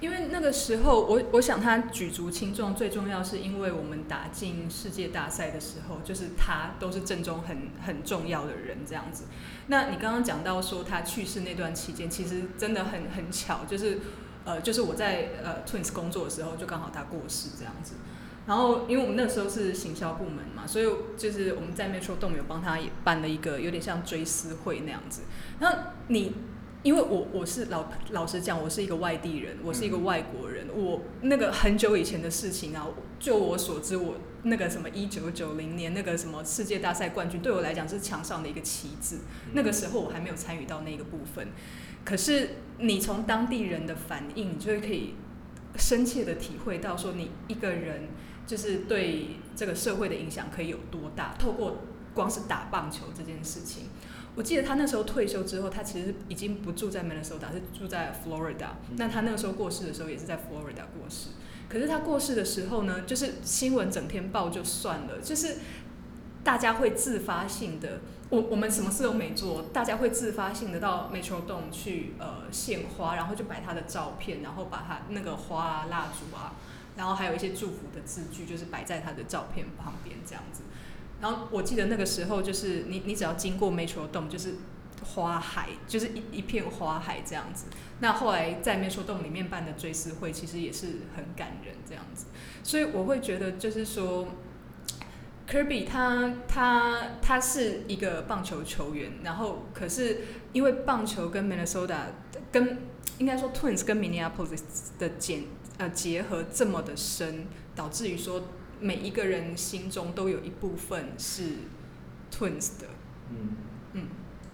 因为那个时候，我我想他举足轻重，最重要是因为我们打进世界大赛的时候，就是他都是阵中很很重要的人这样子。那你刚刚讲到说他去世那段期间，其实真的很很巧，就是呃，就是我在呃 Twins 工作的时候，就刚好他过世这样子。然后因为我们那时候是行销部门嘛，所以就是我们在 Metrodome 有帮他也办了一个有点像追思会那样子。那你因为我我是老老实讲，我是一个外地人，我是一个外国人，我那个很久以前的事情啊，就我所知，我那个什么一九九零年那个什么世界大赛冠军，对我来讲是墙上的一个旗帜。那个时候我还没有参与到那个部分，可是你从当地人的反应，你就会可以深切的体会到说，你一个人就是对这个社会的影响可以有多大。透过光是打棒球这件事情。我记得他那时候退休之后，他其实已经不住在 Minnesota，是住在 Florida。那他那个时候过世的时候，也是在 Florida 过世。可是他过世的时候呢，就是新闻整天报就算了，就是大家会自发性的，我我们什么事都没做，大家会自发性的到 Metrodome 去呃献花，然后就摆他的照片，然后把他那个花啊、蜡烛啊，然后还有一些祝福的字句，就是摆在他的照片旁边这样子。然后我记得那个时候，就是你你只要经过 Metrodome，就是花海，就是一一片花海这样子。那后来在 Metrodome 里面办的追思会，其实也是很感人这样子。所以我会觉得，就是说，Kirby 他他他是一个棒球球员，然后可是因为棒球跟 Minnesota 跟应该说 Twins 跟 Minneapolis 的简呃结合这么的深，导致于说。每一个人心中都有一部分是 Twins 的。嗯嗯，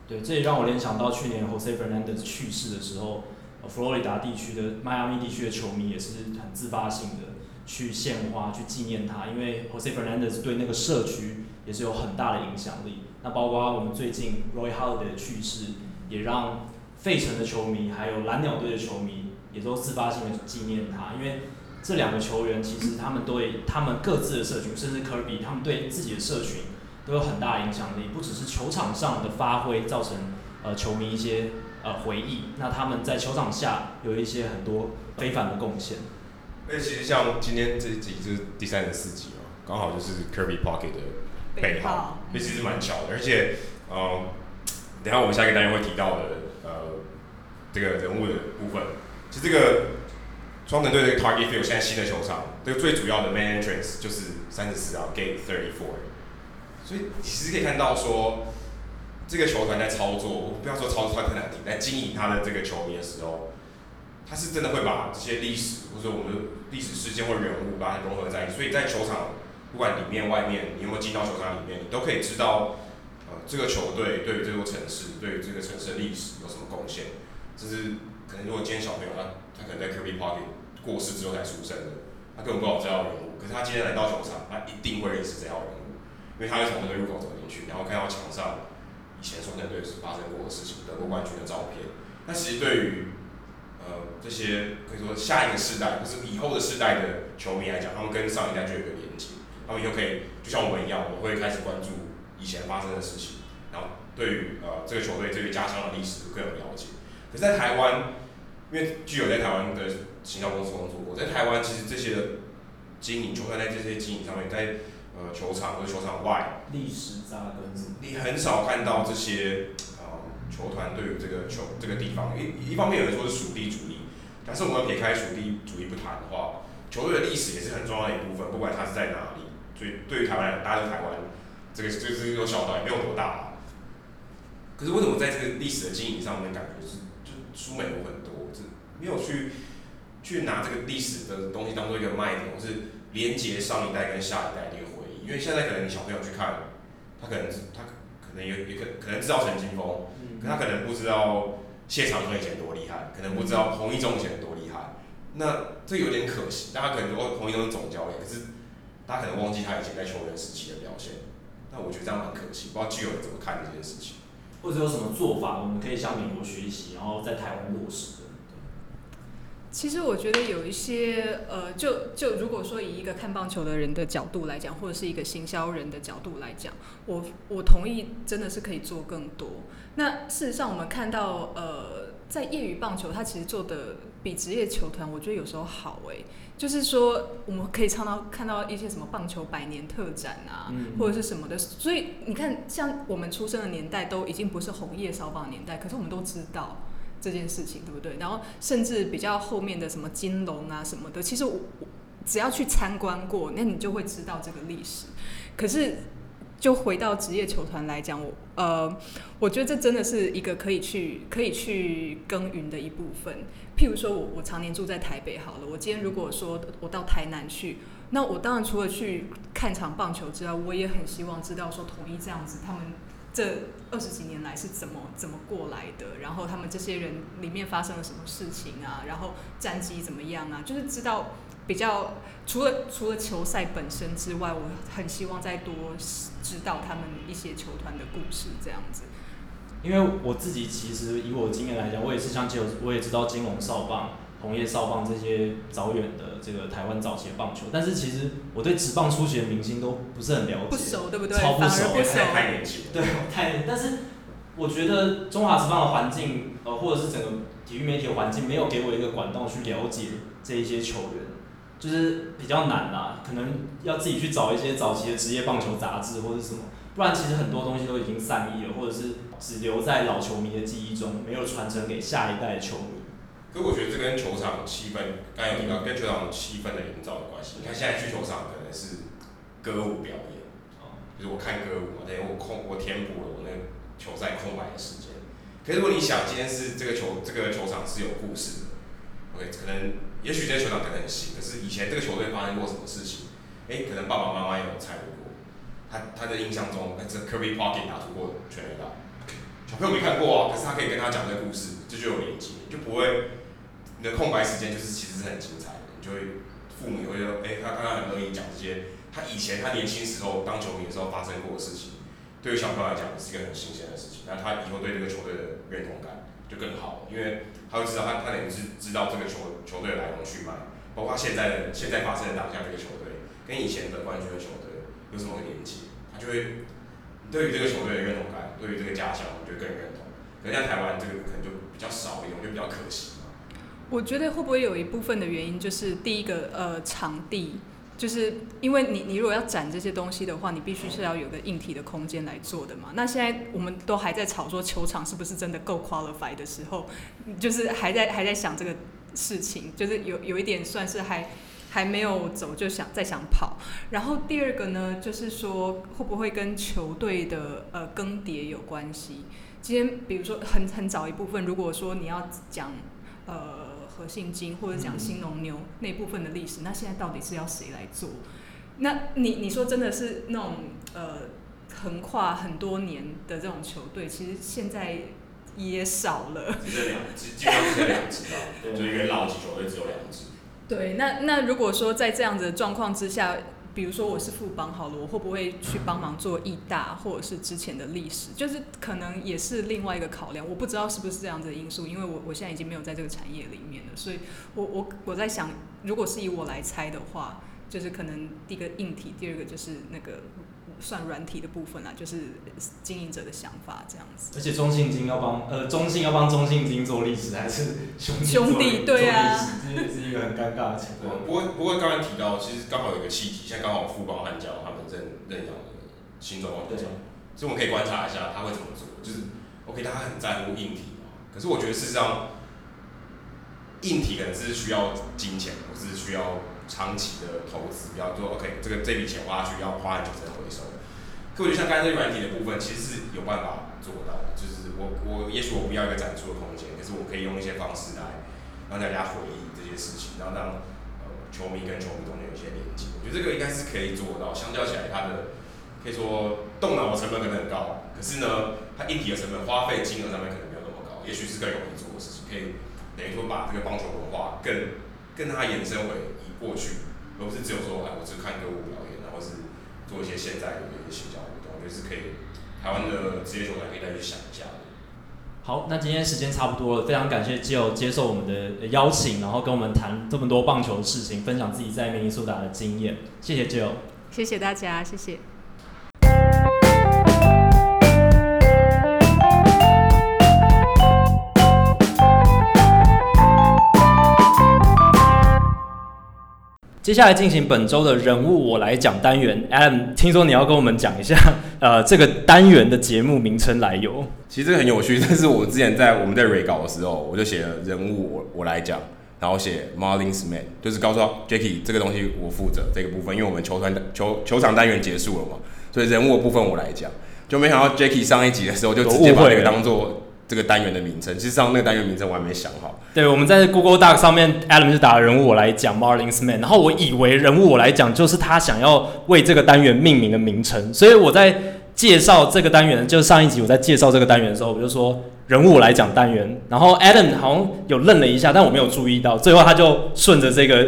对，这也让我联想到去年 Jose Fernandez 去世的时候，佛罗里达地区的迈阿密地区的球迷也是很自发性的去献花去纪念他，因为 Jose Fernandez 对那个社区也是有很大的影响力。那包括我们最近 Roy Halladay 的去世，也让费城的球迷还有蓝鸟队的球迷也都自发性的纪念他，因为。这两个球员其实他们对他们各自的社群，甚至科比，他们对自己的社群都有很大的影响力。不只是球场上的发挥造成呃球迷一些呃回忆，那他们在球场下有一些很多非凡的贡献。那其实像今天这一集就是第三十四集哦，刚好就是 Kirby Puckett 的背号，那其实蛮巧的。而且呃，等下我们下一个单元会提到的呃这个人物的部分，其实这个。双城队这个 Target Field 现在新的球场，这个最主要的 Main Entrance 就是三十四号 Gate Thirty Four，所以其实可以看到说，这个球团在操作，不要说操作，他很难听，在经营他的这个球迷的时候，他是真的会把这些历史或者我们的历史事件或人物把它融合在一起，所以在球场不管里面外面，你有没有进到球场里面，你都可以知道，呃，这个球队对于这座城市，对于这个城市的历史有什么贡献，就是可能如果今天小朋友他他可能在 Kirby Puckett 过世之后才出生的，他根本不知道这号人物。可是他今天来到球场，他一定会认识这号人物，因为他会从那个入口走进去，然后看到墙上以前双城队是发生过的事情，得过冠军的照片。那其实对于呃这些可以说下一个世代，或是以后的世代的球迷来讲，他们跟上一代就有个连接，他们以后可以就像我们一样，我们会开始关注以前发生的事情，然后对于呃这个球队对于家乡的历史更有了解。可是，在台湾，因为具有在台湾的。行销公司工作过，在台湾其实这些的经营，就算在这些经营上面，在呃球场或者球场外，历史扎根，你很少看到这些呃球团对于这个球这个地方，一一方面有人说是属地主义，但是我们撇开属地主义不谈的话，球队的历史也是很重要的一部分，不管它是在哪里，所以对于台湾来讲，大家都台湾，这个就是有小岛也没有多大，可是为什么在这个历史的经营上面，感觉是就输美国很多，是没有去。去拿这个历史的东西当做一个卖点，或是连接上一代跟下一代的一个回忆。因为现在可能你小朋友去看，他可能是他可能有也可可能知道陈金峰，可他可能不知道谢长廷以前多厉害，可能不知道洪一中以前多厉害。那这有点可惜，大家可能说洪一中是总教练，可是大家可能忘记他以前在球员时期的表现。那我觉得这样很可惜，不知道基友怎么看这件事情，或者有什么做法我们可以向美国学习，然后在台湾落实。其实我觉得有一些，呃，就就如果说以一个看棒球的人的角度来讲，或者是一个行销人的角度来讲，我我同意，真的是可以做更多。那事实上，我们看到，呃，在业余棒球，他其实做的比职业球团，我觉得有时候好诶。就是说，我们可以唱到看到一些什么棒球百年特展啊，嗯、或者是什么的。所以你看，像我们出生的年代，都已经不是红叶烧棒年代，可是我们都知道。这件事情对不对？然后甚至比较后面的什么金龙啊什么的，其实我只要去参观过，那你就会知道这个历史。可是，就回到职业球团来讲，我呃，我觉得这真的是一个可以去可以去耕耘的一部分。譬如说我我常年住在台北，好了，我今天如果说我到台南去，那我当然除了去看场棒球之外，我也很希望知道说统一这样子，他们这二十几年来是怎么怎么过来的，然后他们这些人里面发生了什么事情啊，然后战绩怎么样啊，就是知道。比较除了除了球赛本身之外，我很希望再多知道他们一些球团的故事这样子。因为我自己其实以我经验来讲，我也是像就我也知道金龙少棒、红叶少棒这些早远的这个台湾早期的棒球，但是其实我对职棒初期的明星都不是很了解，不熟对不对？超不熟，不熟太年轻。对，太。但是我觉得中华职棒的环境，呃，或者是整个体育媒体的环境，没有给我一个管道去了解这一些球员。就是比较难啦，可能要自己去找一些早期的职业棒球杂志或者什么，不然其实很多东西都已经散佚了，或者是只留在老球迷的记忆中，没有传承给下一代的球迷。可我觉得这跟球场气氛，刚有提到跟球场气氛的营造有关系。你看现在去球场可能是歌舞表演，啊，就是我看歌舞嘛，等于我空我填补了我那个球赛空白的时间。可是如果你想今天是这个球这个球场是有故事的，OK，可能。也许这些球场可能很新，可是以前这个球队发生过什么事情？哎、可能爸爸妈妈有参与过。他他的印象中，那这 Kirby pocket 打出过全垒打，小朋友没看过啊，可是他可以跟他讲这个故事，这就有连接，就不会你的空白时间就是其实是很精彩的，你就会父母也会说，哎、欸，他刚刚很乐意讲这些，他以前他年轻时候当球迷的时候发生过的事情，对于小朋友来讲是一个很新鲜的事情，那他以后对这个球队的认同感就更好，因为。他会知道他，他等于是知道这个球球队的来龙去脉，包括现在的现在发生的当下这个球队跟以前的冠军的球队有什么连接，他就会对于这个球队的认同感，对于这个家乡，我觉得更认同。可能在台湾这个可能就比较少一点，就比较可惜。我觉得会不会有一部分的原因就是第一个呃场地。就是因为你，你如果要展这些东西的话，你必须是要有个硬体的空间来做的嘛。那现在我们都还在吵说球场是不是真的够 qualified 的时候，就是还在还在想这个事情，就是有有一点算是还还没有走就想再想跑。然后第二个呢，就是说会不会跟球队的呃更迭有关系？今天比如说很很早一部分，如果说你要讲呃。和信金或者讲新农牛那部分的历史，那现在到底是要谁来做？那你你说真的是那种呃横跨很多年的这种球队，其实现在也少了。只剩两支，基本上只有两支吧，就元老级球队只有两支。对，那那如果说在这样子的状况之下。比如说我是副帮好了，我会不会去帮忙做义大，或者是之前的历史，就是可能也是另外一个考量。我不知道是不是这样的因素，因为我我现在已经没有在这个产业里面了，所以我我我在想，如果是以我来猜的话，就是可能第一个硬体，第二个就是那个。算软体的部分啦，就是经营者的想法这样子。而且中信金要帮呃中信要帮中信金做历史，还是兄弟兄弟对啊，这也是一个很尴尬的情况。不过不过刚才提到，其实刚好有个契机，现在刚好富邦悍将他们认认养的新庄球场，所以我们可以观察一下他会怎么做。就是 OK，他很在乎硬体嘛，可是我觉得事实上硬体可能是需要金钱，或是需要。长期的投资，比方说 OK，这个这笔钱花下去要花很久才回收。可我觉得像刚才这软体的部分，其实是有办法做到的。就是我我也许我不要一个展出的空间，可是我可以用一些方式来让大家回忆这些事情，然后让呃球迷跟球迷中间有一些连接。我觉得这个应该是可以做到。相较起来，它的可以说动脑的成本可能很高，可是呢，它硬体的成本花费金额上面可能没有那么高，也许是更容易做的事情。可以等于说把这个棒球文化更跟它延伸为。过去，而不是只有说，哎，我只看歌舞表演，然后是做一些现在的一些行销活动，我觉得是可以，台湾的职业球员可以再去想一下的。好，那今天时间差不多了，非常感谢基友接受我们的邀请，然后跟我们谈这么多棒球的事情，分享自己在明尼苏达的经验。谢谢基友谢谢大家，谢谢。接下来进行本周的人物我来讲单元，Adam，听说你要跟我们讲一下，呃，这个单元的节目名称来由。其实这个很有趣，但是我之前在我们在 re 稿的时候，我就写了人物我我来讲，然后写 Marlin Smith，就是告诉 Jacky 这个东西我负责这个部分，因为我们球团球球场单元结束了嘛，所以人物的部分我来讲。就没想到 Jacky 上一集的时候就直接把这个当做这个单元的名称，其实上那个单元名称我还没想好。对，我们在 Google Doc 上面，Adam 就打了人物我来讲 Marlins Man，然后我以为人物我来讲就是他想要为这个单元命名的名称，所以我在介绍这个单元，就是上一集我在介绍这个单元的时候，我就说人物我来讲单元，然后 Adam 好像有愣了一下，但我没有注意到，最后他就顺着这个。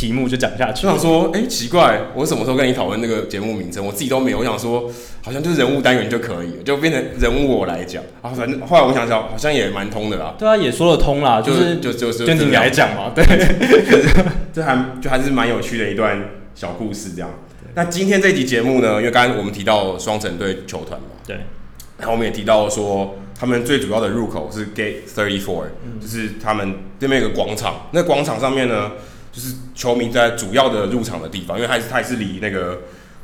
题目就讲下去。我想说，哎、欸，奇怪，我什么时候跟你讨论那个节目名称？我自己都没有。我想说，好像就是人物单元就可以，就变成人物我来讲。啊，反正后来我想想，好像也蛮通的啦。对啊，也说得通啦，就是就就是就你来讲嘛。对，这还就还是蛮有趣的一段小故事这样。那今天这集节目呢，因为刚刚我们提到双城队球团嘛，对，然后我们也提到说，他们最主要的入口是 Gate Thirty Four，就是他们这边有个广场，那广场上面呢。就是球迷在主要的入场的地方，因为它是它也是离那个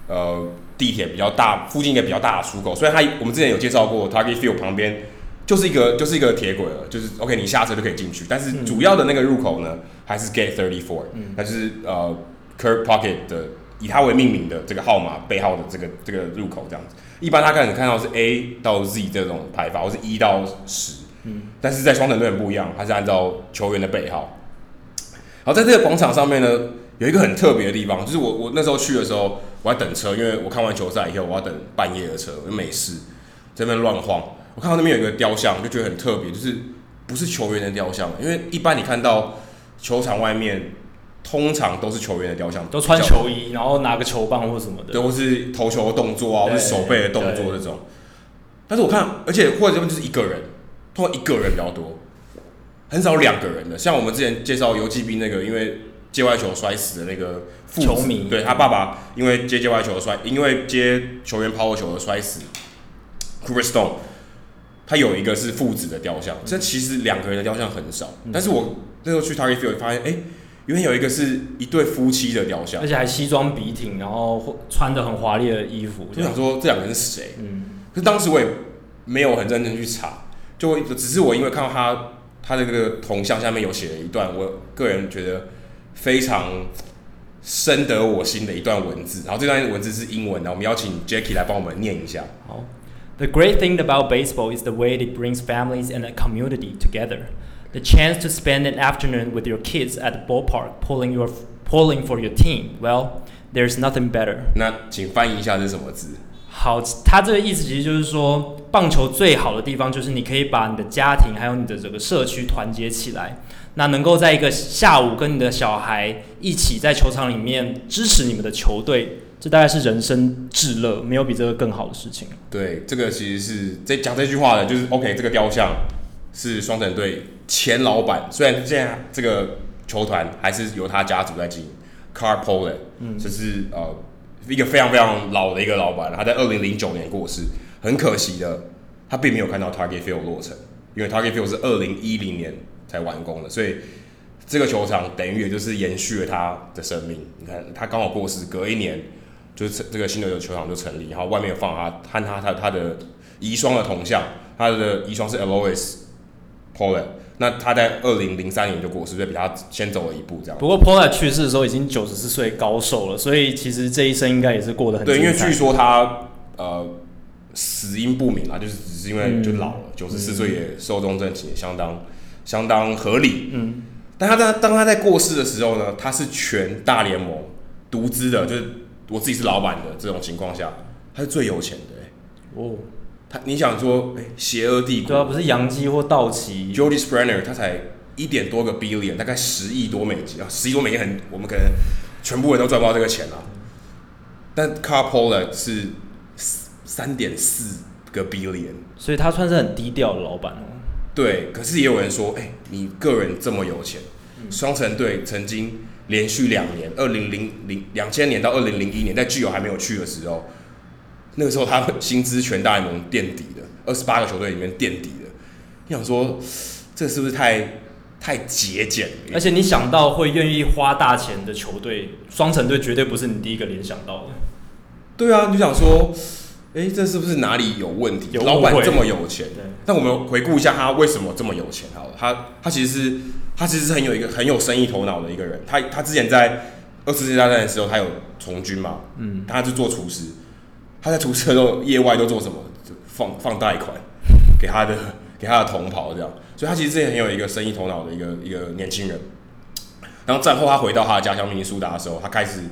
呃地铁比较大，附近一个比较大的出口，所以它我们之前有介绍过，Target Field 旁边就是一个就是一个铁轨了，就是 OK 你下车就可以进去，但是主要的那个入口呢，还是 Gate Thirty Four，嗯，它就是呃 Kirk Puckett 的以它为命名的这个号码背号的这个这个入口这样子，一般他可能看到是 A 到 Z 这种排法，或是一到十，嗯，但是在双城队很不一样，它是按照球员的背号。然后在这个广场上面呢，有一个很特别的地方，就是我我那时候去的时候，我在等车，因为我看完球赛以后，我要等半夜的车，我就没事，在那边乱晃。我看到那边有一个雕像，就觉得很特别，就是不是球员的雕像，因为一般你看到球场外面通常都是球员的雕像，都穿球衣，然后拿个球棒或什么的，对，或是投球的动作啊，或是手背的动作这种。但是我看，而且或者这边就是一个人，通常一个人比较多。很少两个人的，像我们之前介绍游击兵那个，因为界外球摔死的那个球迷，对他爸爸因为接界外球摔，因为接球员抛球而摔死。Cooper Stone，他有一个是父子的雕像，这其实两个人的雕像很少，但是我那时候去 Target Field 发现，哎、欸，原来有一个是一对夫妻的雕像，而且还西装笔挺，然后穿的很华丽的衣服，就想说这两个人是谁？嗯，可是当时我也没有很认真去查，就只是我因为看到他。他的这个铜像下面有写了一段，我个人觉得非常深得我心的一段文字。然后这段文字是英文的，我们邀请 Jacky 来帮我们念一下。好，The great thing about baseball is the way it brings families and a community together. The chance to spend an afternoon with your kids at the ballpark, pulling your pulling for your team. Well, there's nothing better. 那请翻译一下这是什么字？ 好，他这个意思其实就是说，棒球最好的地方就是你可以把你的家庭还有你的整个社区团结起来，那能够在一个下午跟你的小孩一起在球场里面支持你们的球队，这大概是人生至乐，没有比这个更好的事情。对，这个其实是这讲这句话的，就是 OK，这个雕像是双城队前老板，虽然现在这个球团还是由他家族在经营 Puckett，嗯，就是呃。一个非常非常老的一个老板，他在二零零九年过世，很可惜的，他并没有看到 Target Field 落成，因为 Target Field 是二零一零年才完工的，所以这个球场等于也就是延续了他的生命。你看，他刚好过世，隔一年就是这个新的球场就成立，然后外面放他和他他他的遗孀的铜像，他的遗孀是 Eloise Pollack。那他在二零零三年就过世，所以比他先走了一步，这样。不过 Pollard 去世的时候已经九十四岁高寿了，所以其实这一生应该也是过得很对。因为据说他呃死因不明啊，就是只是因为就老了，九十四岁也寿终正寝，相当相当合理。嗯。但他在当他在过世的时候呢，他是全大联盟独资的，就是我自己是老板的这种情况下，他是最有钱的、欸。哦。他，你想说，哎、欸，邪恶帝国，对啊，不是洋基或道奇，George Springer 他才一点多个 billion，大概十亿多美金啊，十亿多美金很，我们可能全部人都赚不到这个钱啊。但 Puckett 是三点四个 billion，所以他算是很低调的老板哦。对，可是也有人说，哎、欸，你个人这么有钱，双城队曾经连续两年，二零零零两千年到二零零一年，在巨友还没有去的时候。那个时候，他薪资全大联盟垫底的，二十八个球队里面垫底的。你想说，这是不是太太节俭？而且你想到会愿意花大钱的球队，双城队绝对不是你第一个联想到的。对啊，你想说，哎、欸，这是不是哪里有问题？老板这么有钱，但我们回顾一下他为什么这么有钱？好了，他他其实是他其实是很有一个很有生意头脑的一个人。他他之前在二次世界大战的时候，他有从军嘛，嗯，他是做厨师。他在出车的时候，业外都做什么？放放贷款给他的 给他的同袍这样。所以他其实之前很有一个生意头脑的一个一个年轻人。然后战后他回到他的家乡明尼苏达的时候，他开始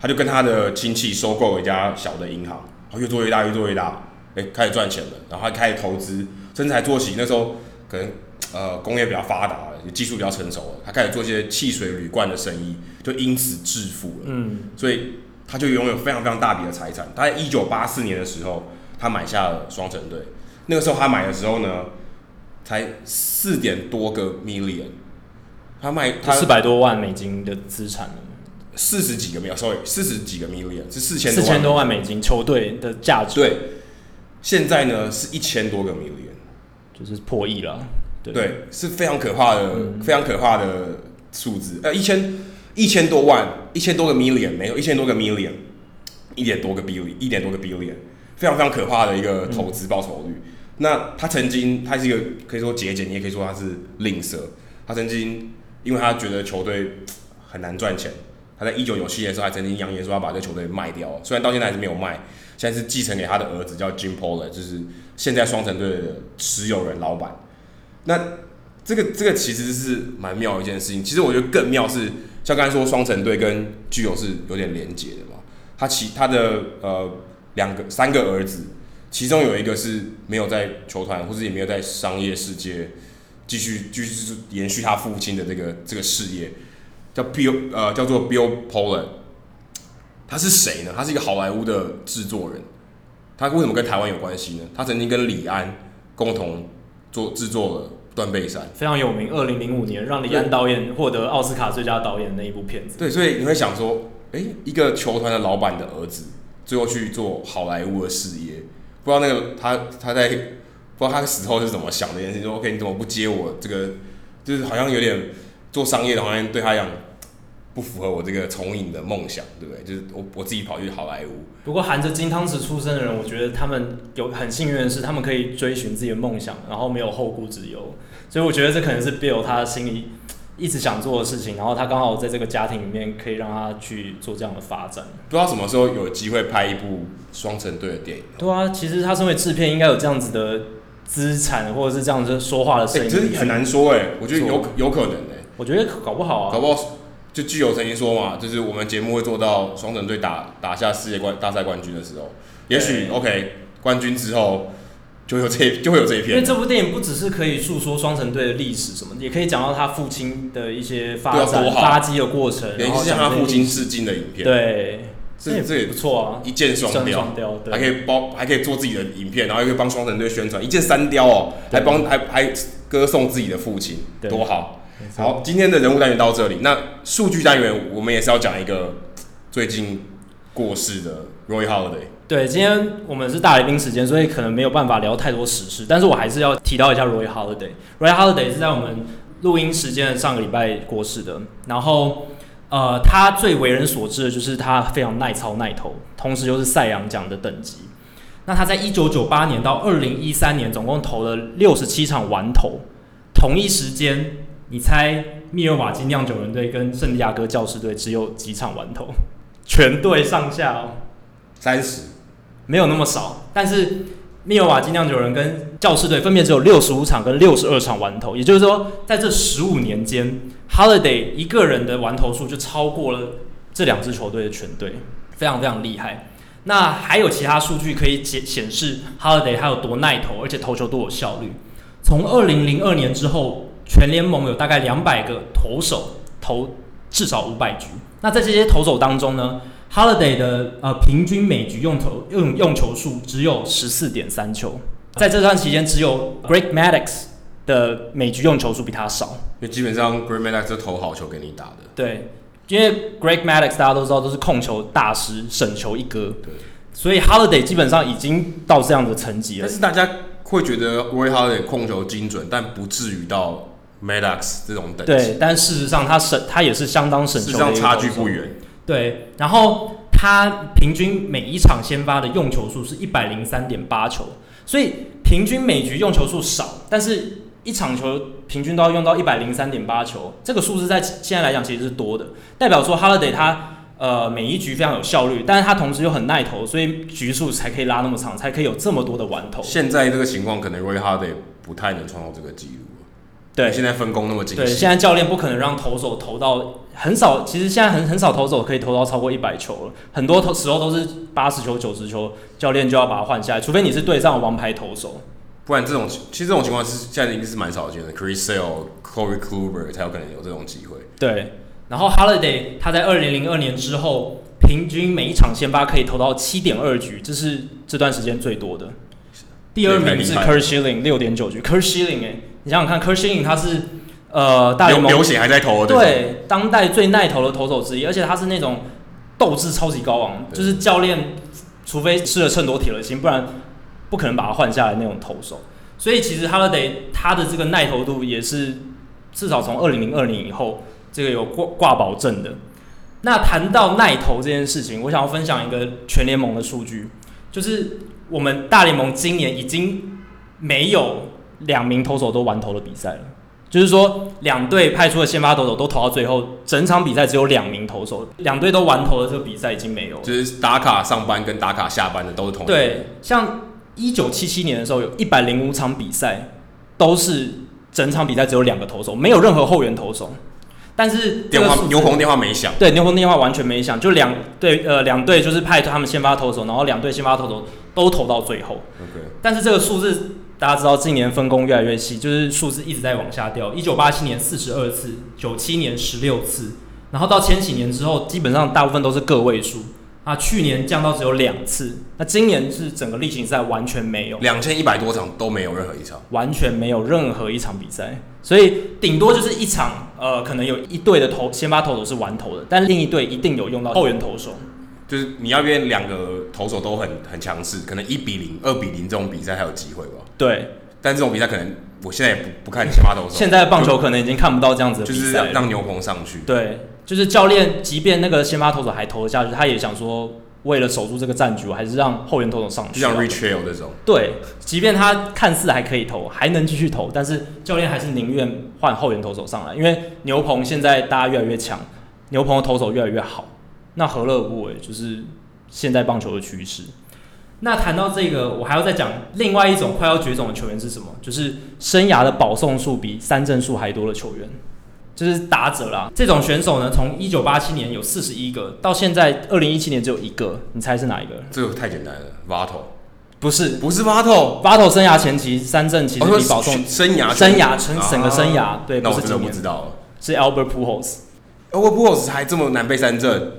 他就跟他的亲戚收购了一家小的银行，然后越做越大，越做越大，哎，开始赚钱了。然后他开始投资，甚至还做起那时候可能呃工业比较发达了，技术比较成熟了，他开始做一些汽水铝罐的生意，就因此致富了。嗯，所以他就拥有非常非常大笔的财产。他在一九八四年的时候，他买下了双城队。那个时候他买的时候呢，才四点多个 million。他卖他四百多万美金的资产，四十几个 million，sorry，四十几个 million 是四千四千多万美金球队的价值。对，现在呢是一千多个 million，就是破亿了。对，对，是非常可怕的，嗯、非常可怕的数字。呃，一千一千多万，一千多个 million，没有一千多个 million，一点多个 billion，一点多个 billion，非常非常可怕的一个投资报酬率。嗯、那他曾经，他是一个可以说节俭，你也可以说他是吝啬。他曾经。因为他觉得球队很难赚钱，他在一九九七年的时候还曾经扬言说要把这个球队卖掉，虽然到现在还是没有卖，现在是继承给他的儿子叫 Jim Pollard，就是现在双城队的持有人老板。那这个这个其实是蛮妙的一件事情。其实我觉得更妙是，像刚才说双城队跟巨有是有点连结的嘛。他其他的呃两个三个儿子，其中有一个是没有在球团，或者也没有在商业世界。继续继续延续他父亲的这个这个事业，叫 Bill 呃叫做 Bill Pollard，他是谁呢？他是一个好莱坞的制作人。他为什么跟台湾有关系呢？他曾经跟李安共同做制作了《断背山》，非常有名。二零零五年让李安导演获得奥斯卡最佳导演的那一部片子。对，所以你会想说，诶，一个球团的老板的儿子，最后去做好莱坞的事业，不知道那个他他在。不知道他死后是怎么想的，也是说：“OK，你怎么不接我这个？就是好像有点做商业的，好像对他讲不符合我这个从影的梦想，对不对？就是我我自己跑去好莱坞。不过含着金汤匙出生的人，我觉得他们有很幸运的是，他们可以追寻自己的梦想，然后没有后顾之忧。所以我觉得这可能是 Bill 他心里一直想做的事情，然后他刚好在这个家庭里面可以让他去做这样的发展。不知道什么时候有机会拍一部双城队的电影？对啊，其实他身为制片，应该有这样子的。资产或者是这样子说话的声音，其实很难说哎，我觉得有有可能哎，我觉得搞不好啊，搞不好就具有曾经说嘛，就是我们节目会做到双城队打打下世界冠大赛冠军的时候，也许 OK 冠军之后就有这就会有这一篇，因为这部电影不只是可以诉说双城队的历史什么，也可以讲到他父亲的一些发展发迹的过程，然后向他父亲致敬的影片，对。这这也不错啊，一箭双雕，还可以包，还可以做自己的影片，然后又可以帮双城队宣传，一箭三雕哦，还帮还还歌颂自己的父亲，多好！好，今天的人物单元到这里，那数据单元我们也是要讲一个最近过世的 Roy Holiday。对，今天我们是大来宾时间，所以可能没有办法聊太多时事，但是我还是要提到一下 Roy Holiday。Roy Holiday 是在我们录音时间的上个礼拜过世的，然后。呃，他最为人所知的就是他非常耐操耐投，同时又是赛扬奖的等级。那他在一九九八年到二零一三年总共投了六十七场完投。同一时间，你猜密尔瓦基酿酒人队跟圣地亚哥教士队只有几场完投？全队上下哦，三十，没有那么少。但是密尔瓦基酿酒人跟教士队分别只有六十五场跟六十二场完投，也就是说，在这十五年间。，Holiday 一个人的完投数就超过了这两支球队的全队，非常非常厉害。那还有其他数据可以显显示 Holiday 他有多耐投，而且投球多有效率。从二零零二年之后，全联盟有大概两百个投手投至少五百局。那在这些投手当中呢，Halladay 的呃平均每局用投用用球数只有十四点三球。在这段期间，只有 Greg Maddux 的每局用球数比他少，因为基本上 Greg Maddux 是投好球给你打的。对，因为 Greg Maddux 大家都知道都是控球大师，省球一哥。对，所以 Halladay 基本上已经到这样的层级了。但是大家会觉得 Roy Halladay 控球精准，但不至于到 Maddux 这种等级。对，但事实上他省他也是相当省球的，事实上差距不远。对，然后他平均每一场先发的用球数是一百零三点八球，所以平均每局用球数少，但是一场球平均都要用到一百零三点八球，这个数字在现在来讲其实是多的，代表说 Holiday 他呃每一局非常有效率，但是他同时又很耐投，所以局数才可以拉那么长，才可以有这么多的完投。现在这个情况可能 Roy Holiday 不太能创造这个记录。对，现在分工那么精细。对，现在教练不可能让投手投到很少，其实现在很很少投手可以投到超过一百球了，很多投时候都是八十球、九十球，教练就要把它换下来，除非你是对上王牌投手，不然这种其实这种情况是现在已经是蛮少见的。Chris Sale、Corey Kluber 才有可能有这种机会。对，然后 Holiday 他在二零零二年之后，平均每一场先发可以投到七点二局，这是这段时间最多的。第二名是 Curt Schilling 六点九局，Curt Schilling 哎、欸。你想想看，Curt Schilling 他是呃大联盟流血还在投的，对，当代最耐投的投手之一，而且他是那种斗志超级高昂，就是教练除非吃了秤砣铁了心，不然不可能把他换下来那种投手。所以其实 Halladay 他的这个耐投度也是至少从二零零二年以后这个有挂挂保证的。那谈到耐投这件事情，我想要分享一个全联盟的数据，就是我们大联盟今年已经没有。两名投手都完投了比赛了，就是说两队派出的先发投手都投到最后，整场比赛只有两名投手，两队都完投的这个比赛已经没有了。就是打卡上班跟打卡下班的都是同。对，像一九七七年的时候，有一百零五场比赛都是整场比赛只有两个投手，没有任何后援投手。但是电话牛棚电话没响，对，牛棚电话完全没响，就两队呃两队就是派他们先发投手，然后两队先发投手都投到最后。OK，但是这个数字。大家知道，近年分工越来越细，就是数字一直在往下掉。一九八七年四十二次，九七年十六次，然后到千禧年之后，基本上大部分都是个位数。啊，去年降到只有两次，那今年是整个例行赛完全没有，两千一百多场都没有任何一场，完全没有任何一场比赛，所以顶多就是一场，呃，可能有一队的投先发投手是完投的，但另一队一定有用到后援投手。就是你要约两个投手都很很强势，可能一比零、二比零这种比赛还有机会吧？对，但这种比赛可能我现在也不不看先发投手。现在的棒球可能已经看不到这样子的比赛，就是让牛棚上去。对，就是教练，即便那个先发投手还投得下去，他也想说，为了守住这个战局，我还是让后援投手上去。就像 Rich Hill 这种。对，即便他看似还可以投，还能继续投，但是教练还是宁愿换后援投手上来，因为牛棚现在大家越来越强，牛棚的投手越来越好。那何乐而不为？就是现在棒球的趋势。那谈到这个，我还要再讲另外一种快要绝种的球员是什么？就是生涯的保送数比三振数还多的球员，就是打者啦。这种选手呢，从一九八七年有四十一个，到现在二零一七年只有一个。你猜是哪一个？这个太简单了，Votto。不是，不是。Votto 生涯前期三振其实比保送、哦、生涯生涯成整个生涯、啊、对，那我真的不知道了。是 Albert Pujols。Albert Pujols 还这么难被三振？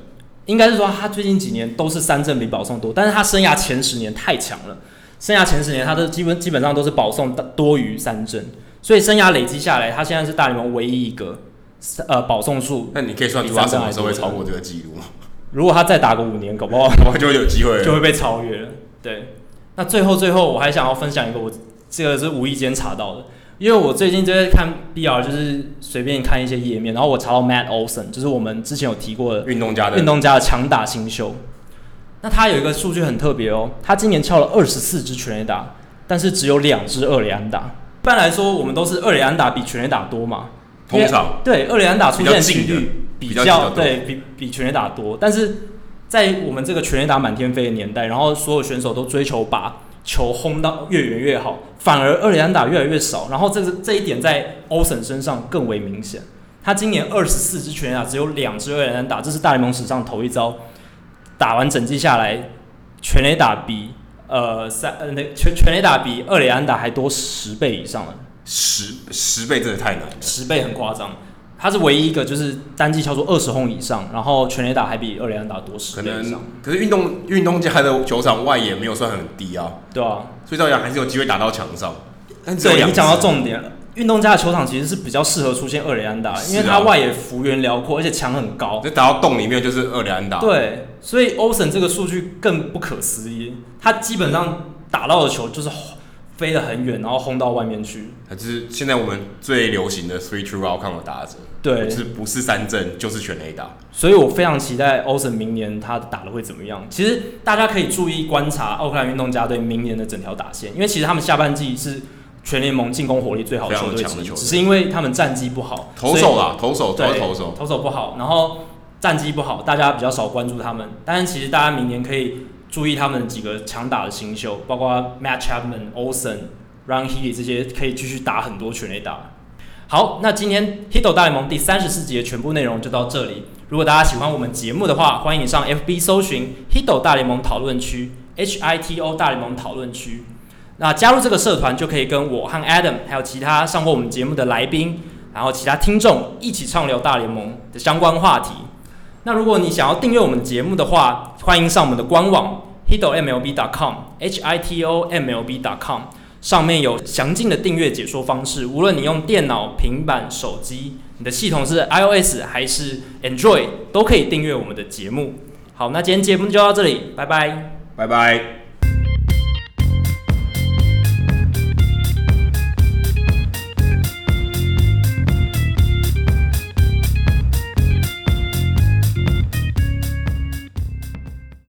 应该是说他最近几年都是三振比保送多，但是他生涯前十年太强了，生涯前十年他的基本基本上都是保送多于三振，所以生涯累积下来，他现在是大联盟唯一一个呃保送数。那你可以算出他什么时候会超过这个记录吗？如果他再打个五年，搞不好 就会有机会，就会被超越了。对，那最后最后我还想要分享一个，我这个是无意间查到的。因为我最近就在看 BR，就是随便看一些页面，然后我查到 Matt Olson，就是我们之前有提过的运动家的运动家的强打新秀。那他有一个数据很特别哦，他今年敲了二十四支全垒打，但是只有两支二垒安打。一般来说，我们都是二垒安打比全垒打多嘛？通常对二垒安打出现几率比较，对比比全垒打多，但是在我们这个全垒打满天飞的年代，然后所有选手都追求把球轰到越远越好，反而二垒安打越来越少。然后这个这一点在 Olson 身上更为明显。他今年二十四支全垒打，只有两支二垒安打，这是大联盟史上头一遭。打完整季下来，全垒打比呃三呃那全全垒打比二垒安打还多十倍以上了。十十倍真的太难了，十倍很夸张。他是唯一一个就是单季敲出二十轰以上，然后全垒打还比二垒安打多十倍以上。可是运动运动家的球场外野没有算很低啊，对啊，所以照样还是有机会打到墙上。但对，你讲到重点了，运动家的球场其实是比较适合出现二垒安打，啊、因为它外野幅员辽阔，而且墙很高，就打到洞里面就是二垒安打。对，所以 Olson 这个数据更不可思议，他基本上打到的球就是。飞得很远，然后轰到外面去。它就是现在我们最流行的 three true outcome 的打者，对，是不是三振就是全垒打。所以我非常期待 Olson 明年他打的会怎么样。其实大家可以注意观察奥克兰运动家队明年的整条打线，因为其实他们下半季是全联盟进攻火力最好的球队之一，只是因为他们战绩不好，投手啦，投手对投手投手不好，然后战绩不好，大家比较少关注他们。但是其实大家明年可以注意他们几个强打的新秀，包括 Matt Chapman、Olsen、Ron Healy 这些，可以继续打很多全垒打。好，那今天 Hito 大联盟第三十四集的全部内容就到这里。如果大家喜欢我们节目的话，欢迎你上 FB 搜寻 Hito 大联盟讨论区，H I T O 大联盟讨论区。那加入这个社团，就可以跟我和 Adam，还有其他上过我们节目的来宾，然后其他听众一起畅聊大联盟的相关话题。那如果你想要订阅我们节目的话，欢迎上我们的官网 hitomlb.com，H I T O M L B.com。上面有详尽的订阅解说方式，无论你用电脑、平板、手机，你的系统是 iOS 还是 Android，都可以订阅我们的节目。好，那今天节目就到这里，拜拜，拜拜。